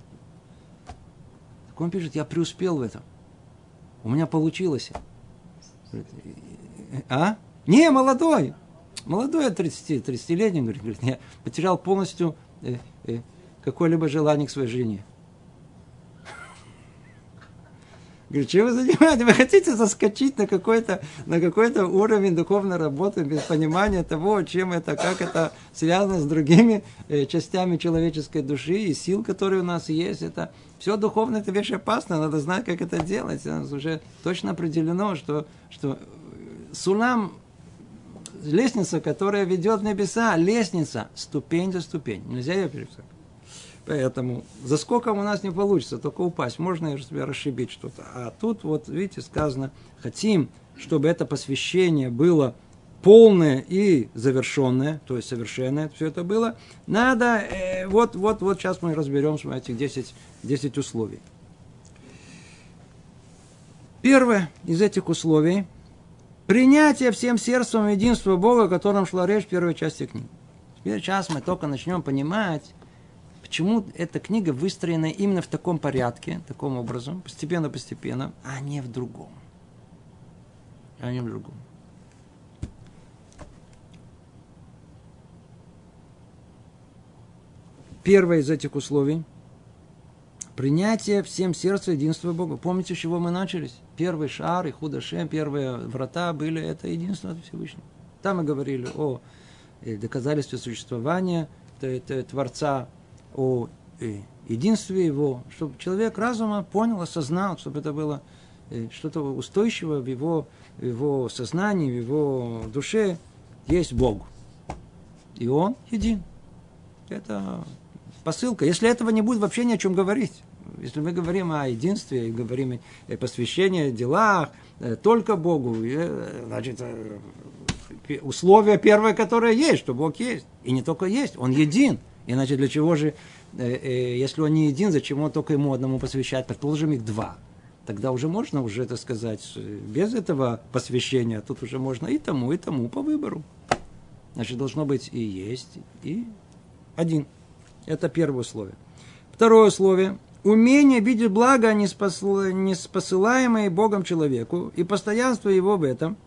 Так он пишет, я преуспел в этом. У меня получилось. А? Не, молодой. Молодой, 30, 30-летний, говорит, я потерял полностью э, э, какое-либо желание к своей жене. Говорит, чем вы занимаетесь? Вы хотите заскочить на какой-то, на какой-то уровень духовной работы без понимания того, чем это, как это связано с другими э, частями человеческой души и сил, которые у нас есть. Это все духовно, это вещь опасная, надо знать, как это делать. У нас уже точно определено, что, что сулам лестница, которая ведет в небеса, лестница, ступень за ступень. Нельзя ее переписать. Поэтому за скоком у нас не получится, только упасть. Можно себя расшибить что-то. А тут вот, видите, сказано, хотим, чтобы это посвящение было полное и завершенное, то есть совершенное все это было, надо, э, вот, вот, вот сейчас мы разберем этих 10, 10 условий. Первое из этих условий – принятие всем сердцем единства Бога, о котором шла речь в первой части книги. Теперь сейчас мы только начнем понимать, Почему эта книга выстроена именно в таком порядке, таком образом, постепенно-постепенно, а не в другом. А не в другом. Первое из этих условий – принятие всем сердцем единства Бога. Помните, с чего мы начались? Первый шар и худошем, первые врата были – это единство от Всевышнего. Там мы говорили о э, доказательстве существования Творца, о э, единстве его, чтобы человек разума понял, осознал, чтобы это было э, что-то устойчивое в его, в его сознании, в его душе, есть Бог. И Он един. Это посылка. Если этого не будет, вообще ни о чем говорить. Если мы говорим о единстве, говорим о посвящении делах, э, только Богу, значит, условие первое, которое есть, что Бог есть. И не только есть, Он един. Иначе для чего же, э, э, если он не един, зачем он только ему одному посвящать? Предположим, их два. Тогда уже можно уже, это сказать, без этого посвящения, тут уже можно и тому, и тому по выбору. Значит, должно быть и есть, и один. Это первое условие. Второе условие. Умение видеть благо, не спосылаемое Богом человеку, и постоянство его в этом –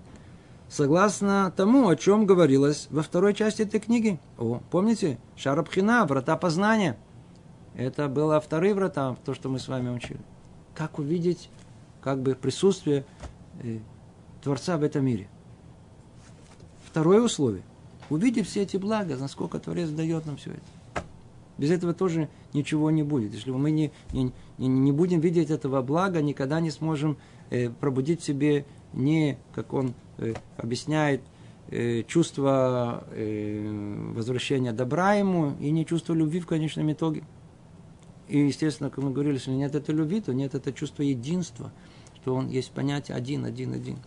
согласно тому, о чем говорилось во второй части этой книги. О, помните? Шарабхина, врата познания. Это было вторые врата, то, что мы с вами учили. Как увидеть как бы присутствие э, Творца в этом мире. Второе условие. Увидев все эти блага, насколько Творец дает нам все это. Без этого тоже ничего не будет. Если мы не, не, не будем видеть этого блага, никогда не сможем э, пробудить в себе не, как он э, объясняет, э, чувство э, возвращения добра ему и не чувство любви в конечном итоге. И, естественно, как мы говорили, если нет этой любви, то нет это чувства единства, что он есть понятие один, один, один.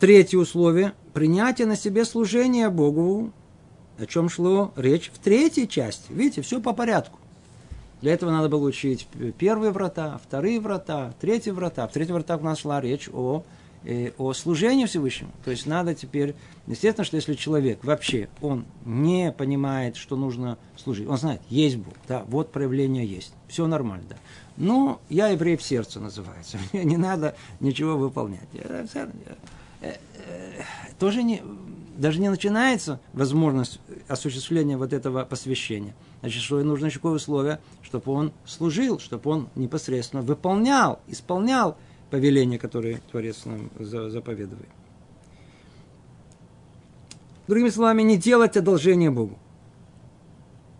Третье условие – принятие на себе служения Богу, о чем шло речь в третьей части. Видите, все по порядку. Для этого надо было учить первые врата, вторые врата, третьи врата. В третьих вратах у нас шла речь о, э, о служении Всевышнему. То есть надо теперь... Естественно, что если человек вообще, он не понимает, что нужно служить, он знает, есть Бог, да, вот проявление есть, все нормально, да. Но я еврей в сердце называется. Мне не надо ничего выполнять. Э, э, тоже не, даже не начинается возможность осуществления вот этого посвящения. Значит, что нужно еще какое условие, чтобы он служил, чтобы он непосредственно выполнял, исполнял повеления, которые Творец нам заповедует. Другими словами, не делать одолжение Богу.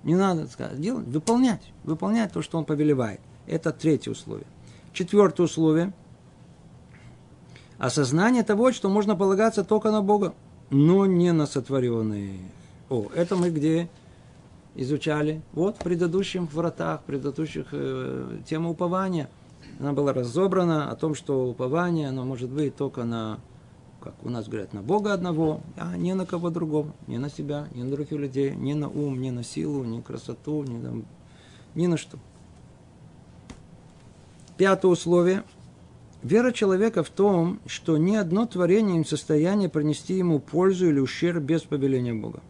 Не надо сказать, делать, выполнять, выполнять то, что он повелевает. Это третье условие. Четвертое условие – осознание того, что можно полагаться только на Бога но не на сотворенные. О, это мы где изучали? Вот в предыдущих вратах, в предыдущих э, тема упования. Она была разобрана о том, что упование, оно может быть только на, как у нас говорят, на Бога одного, а не на кого другого, не на себя, не на других людей, не на ум, не на силу, не на красоту, не на, ни на что. Пятое условие – Вера человека в том, что ни одно творение не в состоянии принести ему пользу или ущерб без повеления Бога.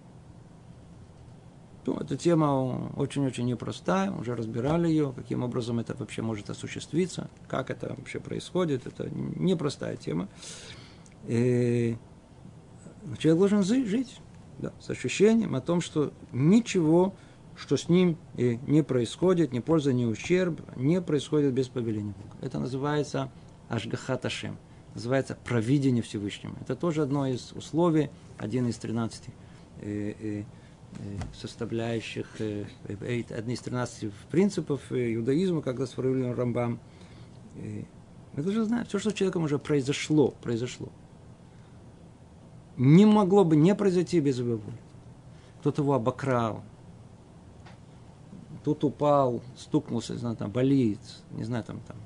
Ну, эта тема очень-очень непростая, уже разбирали ее, каким образом это вообще может осуществиться, как это вообще происходит, это непростая тема. И человек должен жить да, с ощущением о том, что ничего что с ним и не происходит, ни польза, ни ущерб, не происходит без повеления Бога. Это называется Ашгахаташем, называется провидение Всевышнего. Это тоже одно из условий, один из 13 э, э, составляющих, одни из 13 принципов иудаизма, когда сформулирован Рамбам. Мы должны знать, все, что с человеком уже произошло, произошло. Не могло бы не произойти без его воли. Кто-то его обокрал, тут упал, стукнулся, не знаю, там болит, не знаю, там, там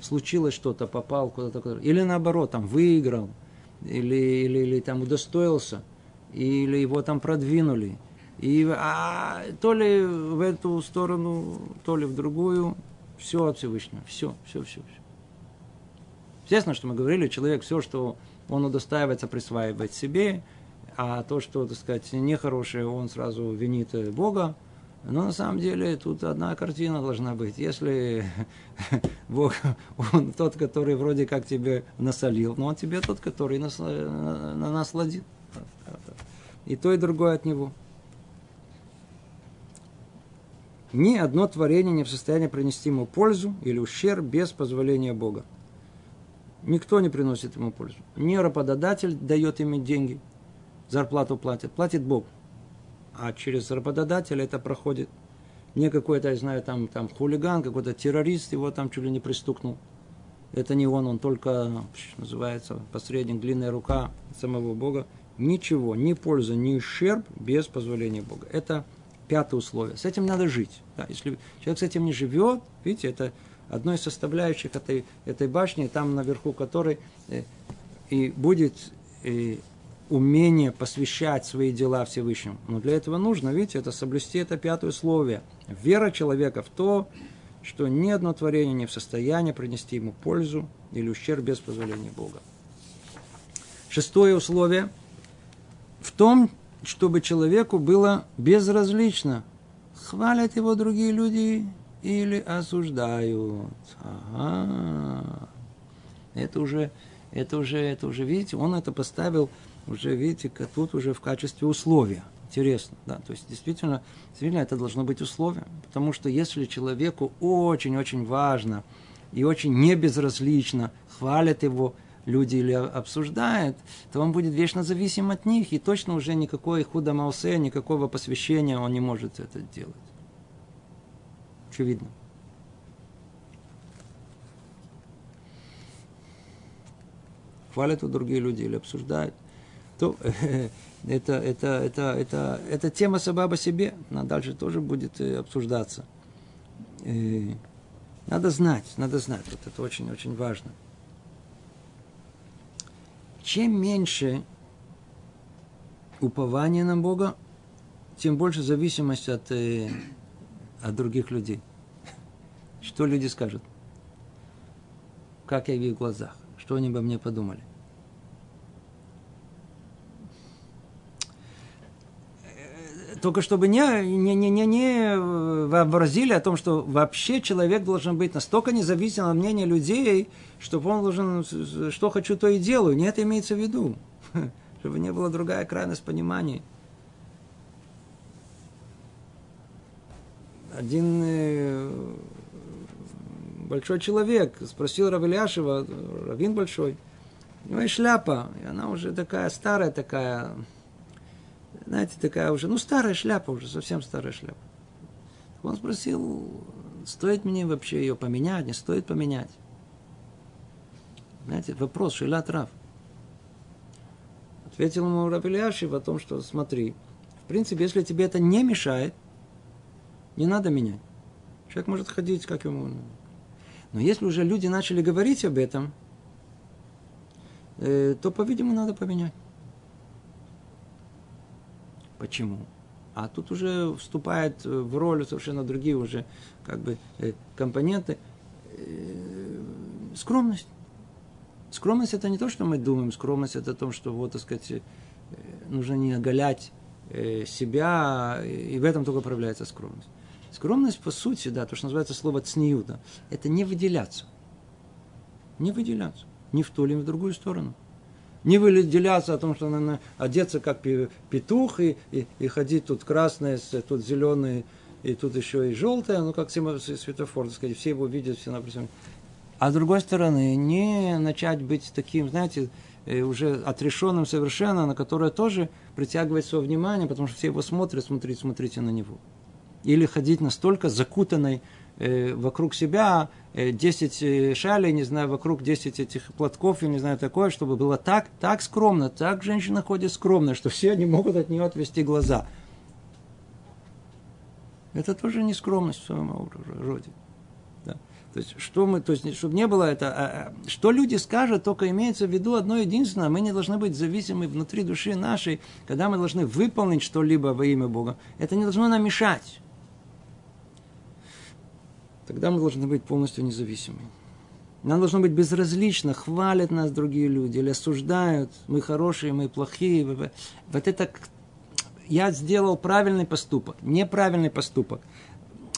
случилось что-то, попал куда-то, или наоборот, там выиграл, или, или, или там удостоился, или его там продвинули, и а, то ли в эту сторону, то ли в другую, все от Всевышнего, все, все, все, все. Естественно, что мы говорили, человек все, что он удостаивается, присваивать себе, а то, что, так сказать, нехорошее, он сразу винит Бога. Но на самом деле тут одна картина должна быть. Если Бог, он тот, который вроде как тебе насолил, но он тебе тот, который нас, насладил. И то, и другое от него. Ни одно творение не в состоянии принести ему пользу или ущерб без позволения Бога. Никто не приносит ему пользу. Ни работодатель дает ему деньги, зарплату платит, платит Бог. А через работодателя это проходит не какой-то, я знаю, там, там хулиган, какой-то террорист, его там чуть ли не пристукнул. Это не он, он только, называется, посредник, длинная рука самого Бога. Ничего, ни польза, ни ущерб без позволения Бога. Это пятое условие. С этим надо жить. Да, если человек с этим не живет, видите, это одной из составляющих этой, этой башни, там наверху которой э, и будет э, умение посвящать свои дела Всевышнему. Но для этого нужно, видите, это соблюсти это пятое условие. Вера человека в то, что ни одно творение не в состоянии принести ему пользу или ущерб без позволения Бога. Шестое условие в том, чтобы человеку было безразлично, хвалят его другие люди или осуждают. Ага. Это уже, это уже, это уже, видите, он это поставил уже, видите, тут уже в качестве условия. Интересно, да, то есть действительно, действительно это должно быть условием, потому что если человеку очень-очень важно и очень небезразлично хвалят его люди или обсуждают, то он будет вечно зависим от них, и точно уже никакой худа маусе, никакого посвящения он не может это делать. Очевидно. Хвалят у другие люди или обсуждают – то это, это, это, это, это тема сама по себе, она дальше тоже будет э, обсуждаться. И надо знать, надо знать, вот это очень-очень важно. Чем меньше упования на Бога, тем больше зависимость от, э, от других людей. Что люди скажут? Как я в их глазах? Что они обо мне подумали? только чтобы не, не, не, не, не вообразили о том, что вообще человек должен быть настолько независим от мнения людей, чтобы он должен, что хочу, то и делаю. Не это имеется в виду. Чтобы не была другая крайность понимания. Один э, большой человек спросил Равеляшева, Равин большой, у него есть шляпа, и она уже такая старая такая, знаете, такая уже, ну, старая шляпа уже, совсем старая шляпа. Он спросил, стоит мне вообще ее поменять, не стоит поменять. Знаете, вопрос, шеля трав. Ответил ему Рабеляшев о том, что смотри, в принципе, если тебе это не мешает, не надо менять. Человек может ходить, как ему. Но если уже люди начали говорить об этом, э, то, по-видимому, надо поменять. Почему? А тут уже вступает в роль совершенно другие уже как бы э, компоненты. Э, скромность. Скромность это не то, что мы думаем, скромность это то, что вот, так сказать, э, нужно не оголять себя, и в этом только проявляется скромность. Скромность, по сути, да, то, что называется слово цниюта, это не выделяться. Не выделяться. Ни в ту, ни в другую сторону не выделяться о том, что надо одеться как петух и, и, и ходить тут красное, тут зеленый, и тут еще и желтое, ну, как светофор, так сказать, все его видят, все напротив. А с другой стороны, не начать быть таким, знаете, э, уже отрешенным совершенно, на которое тоже притягивает свое внимание, потому что все его смотрят, смотрите, смотрите на него. Или ходить настолько закутанной э, вокруг себя, э, 10 э, шалей, не знаю, вокруг 10 этих платков, я не знаю, такое, чтобы было так, так скромно, так женщина ходит скромно, что все они могут от нее отвести глаза – это тоже не скромность в своем роде. То есть, что мы, то есть, чтобы не было это, а, а, что люди скажут, только имеется в виду одно единственное, мы не должны быть зависимы внутри души нашей, когда мы должны выполнить что-либо во имя Бога. Это не должно нам мешать. Тогда мы должны быть полностью независимы. Нам должно быть безразлично, хвалят нас другие люди или осуждают, мы хорошие, мы плохие. Вот это я сделал правильный поступок, неправильный поступок,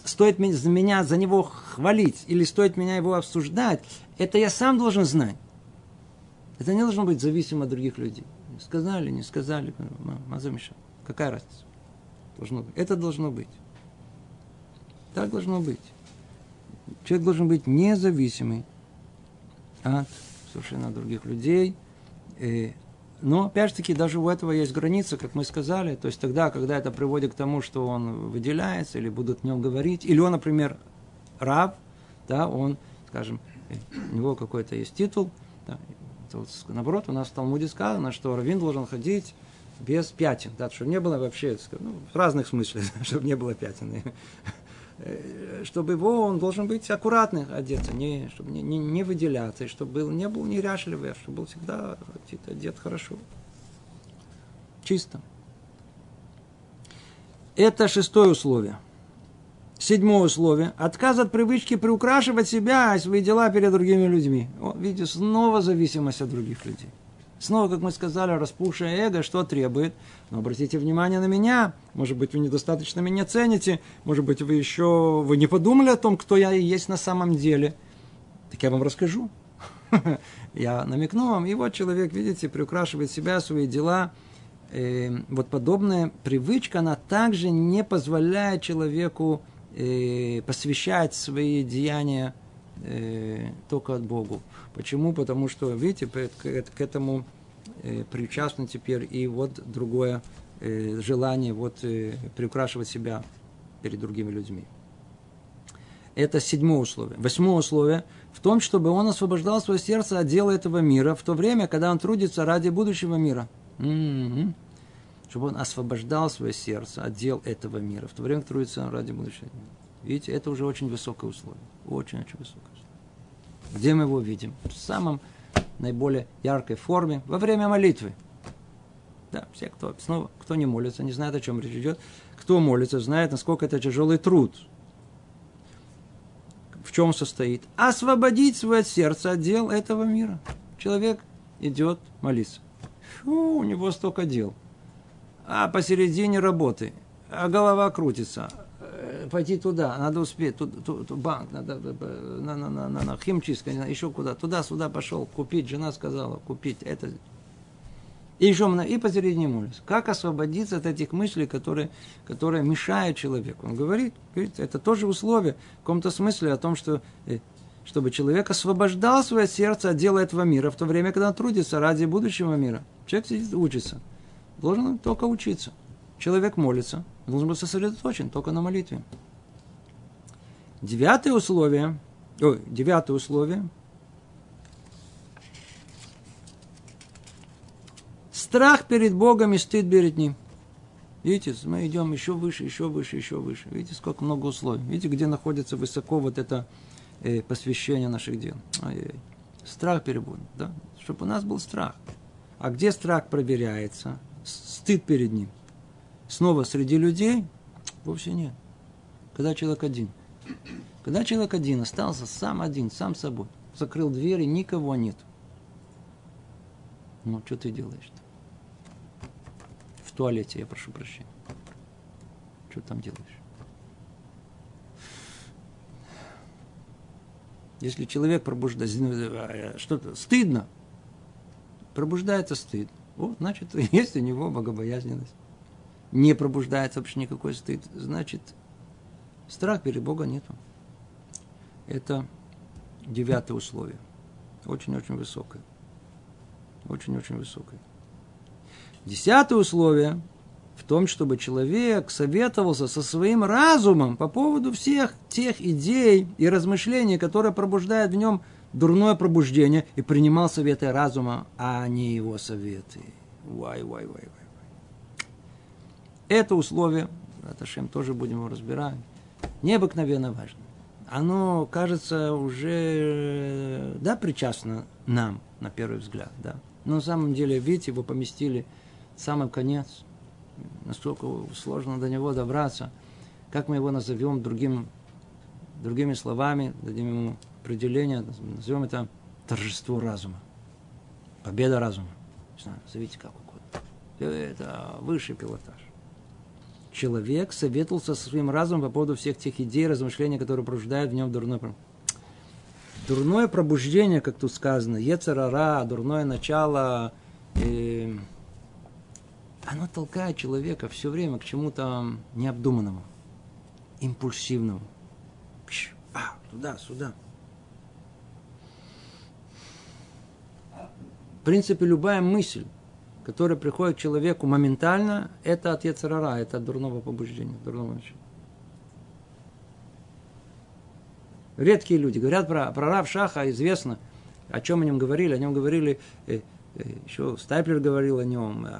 стоит за меня за него хвалить или стоит меня его обсуждать, это я сам должен знать. Это не должно быть зависимо от других людей. Сказали, не сказали, Мазамиша. Какая разница? Должно быть. Это должно быть. Так должно быть. Человек должен быть независимый от совершенно других людей. И но, опять же таки, даже у этого есть граница, как мы сказали. То есть тогда, когда это приводит к тому, что он выделяется, или будут о нем говорить, или он, например, раб, да, он, скажем, у него какой-то есть титул, да, вот, наоборот, у нас в Талмуде сказано, что раввин должен ходить без пятен, да, чтобы не было вообще, ну, в разных смыслах, чтобы не было пятен. Э, чтобы его, он должен быть аккуратный одеться, не, чтобы не, не, не выделяться, и чтобы был, не был неряшливый, а чтобы был всегда одет хорошо. Чисто. Это шестое условие. Седьмое условие. Отказ от привычки приукрашивать себя и свои дела перед другими людьми. Вот, видите, снова зависимость от других людей. Снова, как мы сказали, распухшее эго, что требует? Но обратите внимание на меня. Может быть, вы недостаточно меня цените. Может быть, вы еще вы не подумали о том, кто я и есть на самом деле. Так я вам расскажу. Я намекну вам. И вот человек, видите, приукрашивает себя, свои дела. И э, вот подобная привычка, она также не позволяет человеку э, посвящать свои деяния э, только от Богу. Почему? Потому что, видите, к этому э, причастно теперь и вот другое э, желание вот э, приукрашивать себя перед другими людьми. Это седьмое условие. Восьмое условие в том, чтобы он освобождал свое сердце от дела этого мира в то время, когда он трудится ради будущего мира. Mm-hmm. Чтобы он освобождал свое сердце от дел этого мира в то время, когда трудится ради будущего мира. Видите, это уже очень высокое условие. Очень-очень высокое. Где мы его видим? В самом наиболее яркой форме во время молитвы. Да, все, кто снова, кто не молится, не знает, о чем речь идет. Кто молится, знает, насколько это тяжелый труд. В чем состоит? Освободить свое сердце от дел этого мира. Человек идет молиться. Фу, у него столько дел. А посередине работы, а голова крутится, пойти туда, надо успеть, тут, тут, тут банк, надо на, на, на, на, на химчистка, не знаю, еще куда, туда-сюда пошел, купить, жена сказала, купить, это. И еще и посередине молится. Как освободиться от этих мыслей, которые, которые мешают человеку? Он говорит, говорит, это тоже условие в каком-то смысле о том, что э, чтобы человек освобождал свое сердце от дела этого мира в то время, когда он трудится ради будущего мира. Человек сидит, учится. Должен только учиться. Человек молится, должен быть сосредоточен только на молитве. Девятое условие, ой, девятое условие, страх перед Богом и стыд перед Ним. Видите, мы идем еще выше, еще выше, еще выше. Видите, сколько много условий. Видите, где находится высоко вот это э, посвящение наших дел. Ай-яй. Страх перед Богом, да? Чтобы у нас был страх. А где страх проверяется? Стыд перед Ним. Снова среди людей вовсе нет. Когда человек один. Когда человек один остался сам один, сам собой, закрыл двери, никого нет. Ну, что ты делаешь-то? В туалете, я прошу прощения. Что там делаешь? Если человек пробуждается, что-то стыдно, пробуждается стыд. Вот, значит, есть у него богобоязненность не пробуждается вообще никакой стыд, значит, Страх перед Богом нету. Это девятое условие. Очень-очень высокое. Очень-очень высокое. Десятое условие в том, чтобы человек советовался со своим разумом по поводу всех тех идей и размышлений, которые пробуждают в нем дурное пробуждение, и принимал советы разума, а не его советы. Вай, вай, вай, вай. Это условие, Раташем тоже будем его разбирать, необыкновенно важно. Оно, кажется, уже, да, причастно нам, на первый взгляд, да. Но на самом деле, видите, его поместили в самый конец. Настолько сложно до него добраться. Как мы его назовем другим, другими словами, дадим ему определение, назовем это торжество разума. Победа разума. Не знаю, зовите как угодно. Это высший пилотаж. Человек советовался со своим разумом по поводу всех тех идей, размышлений, которые пробуждают в нем дурной Дурное пробуждение, как тут сказано, ецерара, дурное начало, э, оно толкает человека все время к чему-то необдуманному, импульсивному. А, туда, сюда. В принципе, любая мысль, которая приходит человеку моментально, это от Ецарара, это от дурного побуждения, дурного начала. Редкие люди. Говорят про, про Рав Шаха, известно, о чем о нем говорили. О нем говорили, э, э, еще Стайплер говорил о нем, э,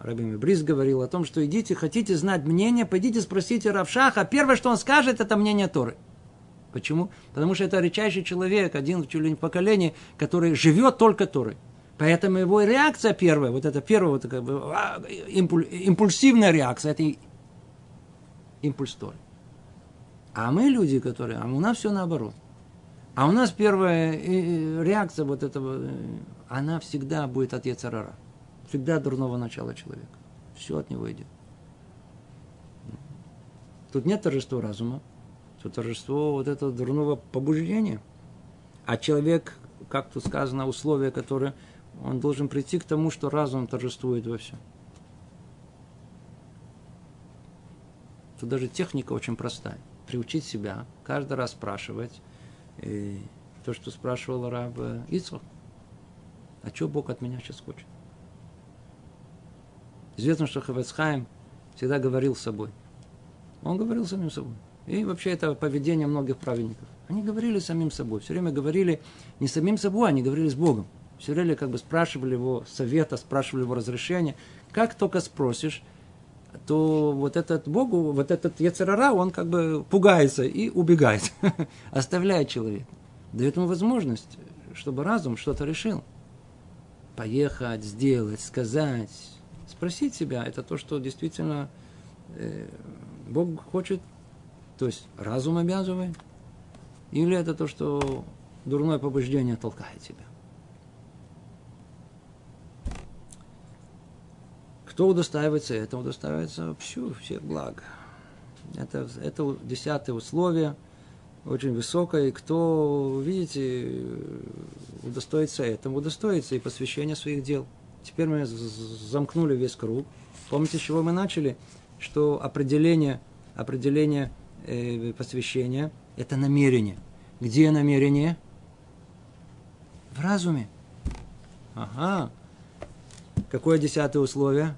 Рабим Брис говорил о том, что идите, хотите знать мнение, пойдите спросите Рав Шаха. Первое, что он скажет, это мнение Торы. Почему? Потому что это редчайший человек, один в поколении, который живет только Торой. Поэтому его реакция первая, вот это первая вот как бы, а, импуль, импульсивная реакция, это импульс Торы. А мы люди, которые, а у нас все наоборот. А у нас первая реакция вот этого, э, она всегда будет от Ецарара. Всегда дурного начала человека. Все от него идет. Тут нет торжества разума, то торжество вот этого дурного побуждения. А человек, как тут сказано, условия, которые он должен прийти к тому, что разум торжествует во всем. Тут даже техника очень простая. Приучить себя каждый раз спрашивать и то, что спрашивал раб Ицхак. А что Бог от меня сейчас хочет? Известно, что Хавецхайм всегда говорил с собой. Он говорил самим собой. И вообще это поведение многих праведников. Они говорили самим собой. Все время говорили не самим собой, они говорили с Богом. Все время как бы спрашивали его совета, спрашивали его разрешения. Как только спросишь, то вот этот Богу, вот этот Яцерара, он как бы пугается и убегает, оставляет человека. Дает ему возможность, чтобы разум что-то решил. Поехать, сделать, сказать, спросить себя, это то, что действительно э, Бог хочет то есть разум обязывает? Или это то, что дурное побуждение толкает тебя? Кто удостаивается этого? Удостаивается всю, всех благ. Это, это десятое условие, очень высокое. И кто, видите, удостоится этому, удостоится и посвящения своих дел. Теперь мы замкнули весь круг. Помните, с чего мы начали? Что определение, определение – э, посвящения – это намерение. Где намерение? В разуме. Ага. Какое десятое условие?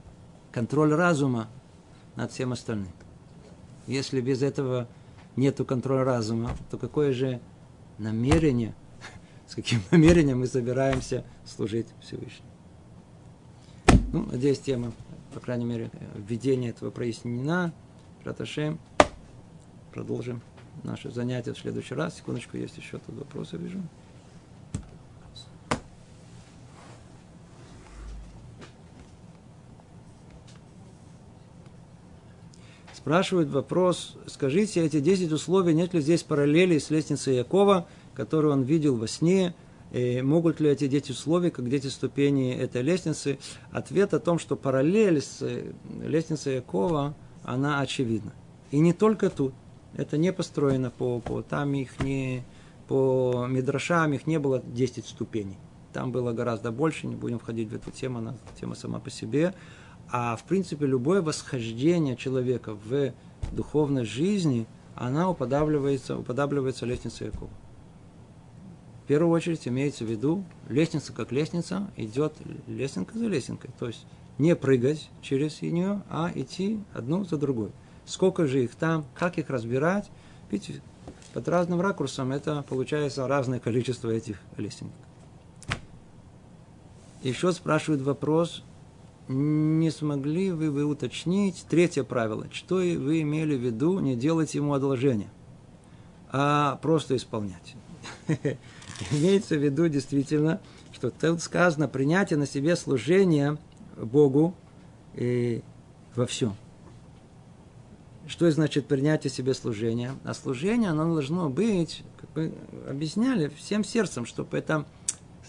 Контроль разума над всем остальным. Если без этого нету контроля разума, то какое же намерение, с каким намерением мы собираемся служить Всевышнему? Ну, надеюсь, тема, по крайней мере, введение этого прояснена. Раташем. Продолжим наше занятие в следующий раз. Секундочку, есть еще тут вопросы, вижу. Спрашивают вопрос, скажите, эти 10 условий, нет ли здесь параллели с лестницей Якова, которую он видел во сне, и могут ли эти 10 условий, как 10 ступеней этой лестницы? Ответ о том, что параллель с лестницей Якова, она очевидна. И не только тут. Это не построено по, по там их не по мидрашам их не было 10 ступеней. Там было гораздо больше, не будем входить в эту тему, она тема сама по себе. А в принципе любое восхождение человека в духовной жизни, она уподавливается, уподавливается лестнице Якова. В первую очередь имеется в виду, лестница как лестница, идет лесенка за лесенкой. То есть не прыгать через нее, а идти одну за другой. Сколько же их там, как их разбирать, видите, под разным ракурсом это получается разное количество этих лесенок. Еще спрашивают вопрос, не смогли вы, вы уточнить третье правило, что вы имели в виду не делать ему одолжение, а просто исполнять. Имеется в виду действительно, что тут сказано принятие на себе служения Богу и во всем. Что значит принятие себе служения? А служение, оно должно быть, как мы объясняли, всем сердцем, чтобы это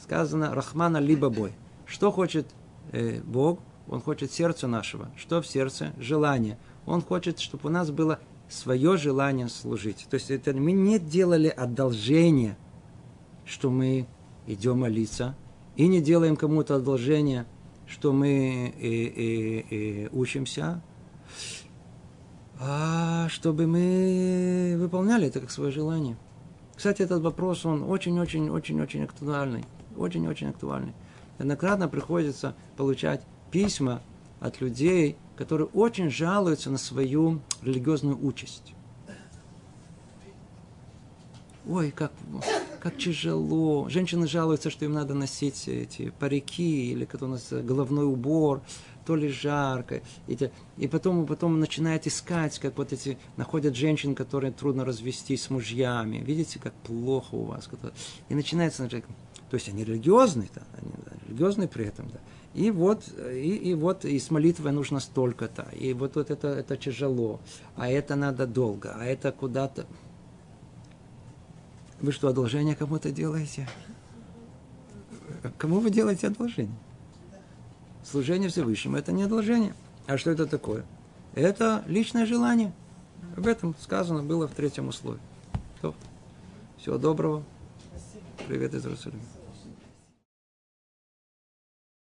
сказано Рахмана либо бой. Что хочет э, Бог? Он хочет сердца нашего. Что в сердце? Желание. Он хочет, чтобы у нас было свое желание служить. То есть это мы не делали одолжение, что мы идем молиться, и не делаем кому-то одолжение, что мы э, э, э, учимся, а чтобы мы выполняли это как свое желание. Кстати, этот вопрос, он очень-очень-очень-очень актуальный. Очень-очень актуальный. Неоднократно приходится получать письма от людей, которые очень жалуются на свою религиозную участь. Ой, как, как тяжело. Женщины жалуются, что им надо носить эти парики или как у нас головной убор, то ли жарко. И, и потом, потом начинает искать, как вот эти, находят женщин, которые трудно развестись с мужьями. Видите, как плохо у вас. И начинается, то есть они религиозные, да, они да, религиозные при этом, да. И вот, и, и вот и с молитвой нужно столько-то. И вот, вот это, это тяжело. А это надо долго. А это куда-то. Вы что, одолжение кому-то делаете? Кому вы делаете одолжение? Служение Всевышнему – это не одолжение. А что это такое? Это личное желание. Об этом сказано было в третьем условии. Всего доброго. Привет из Иерусалима.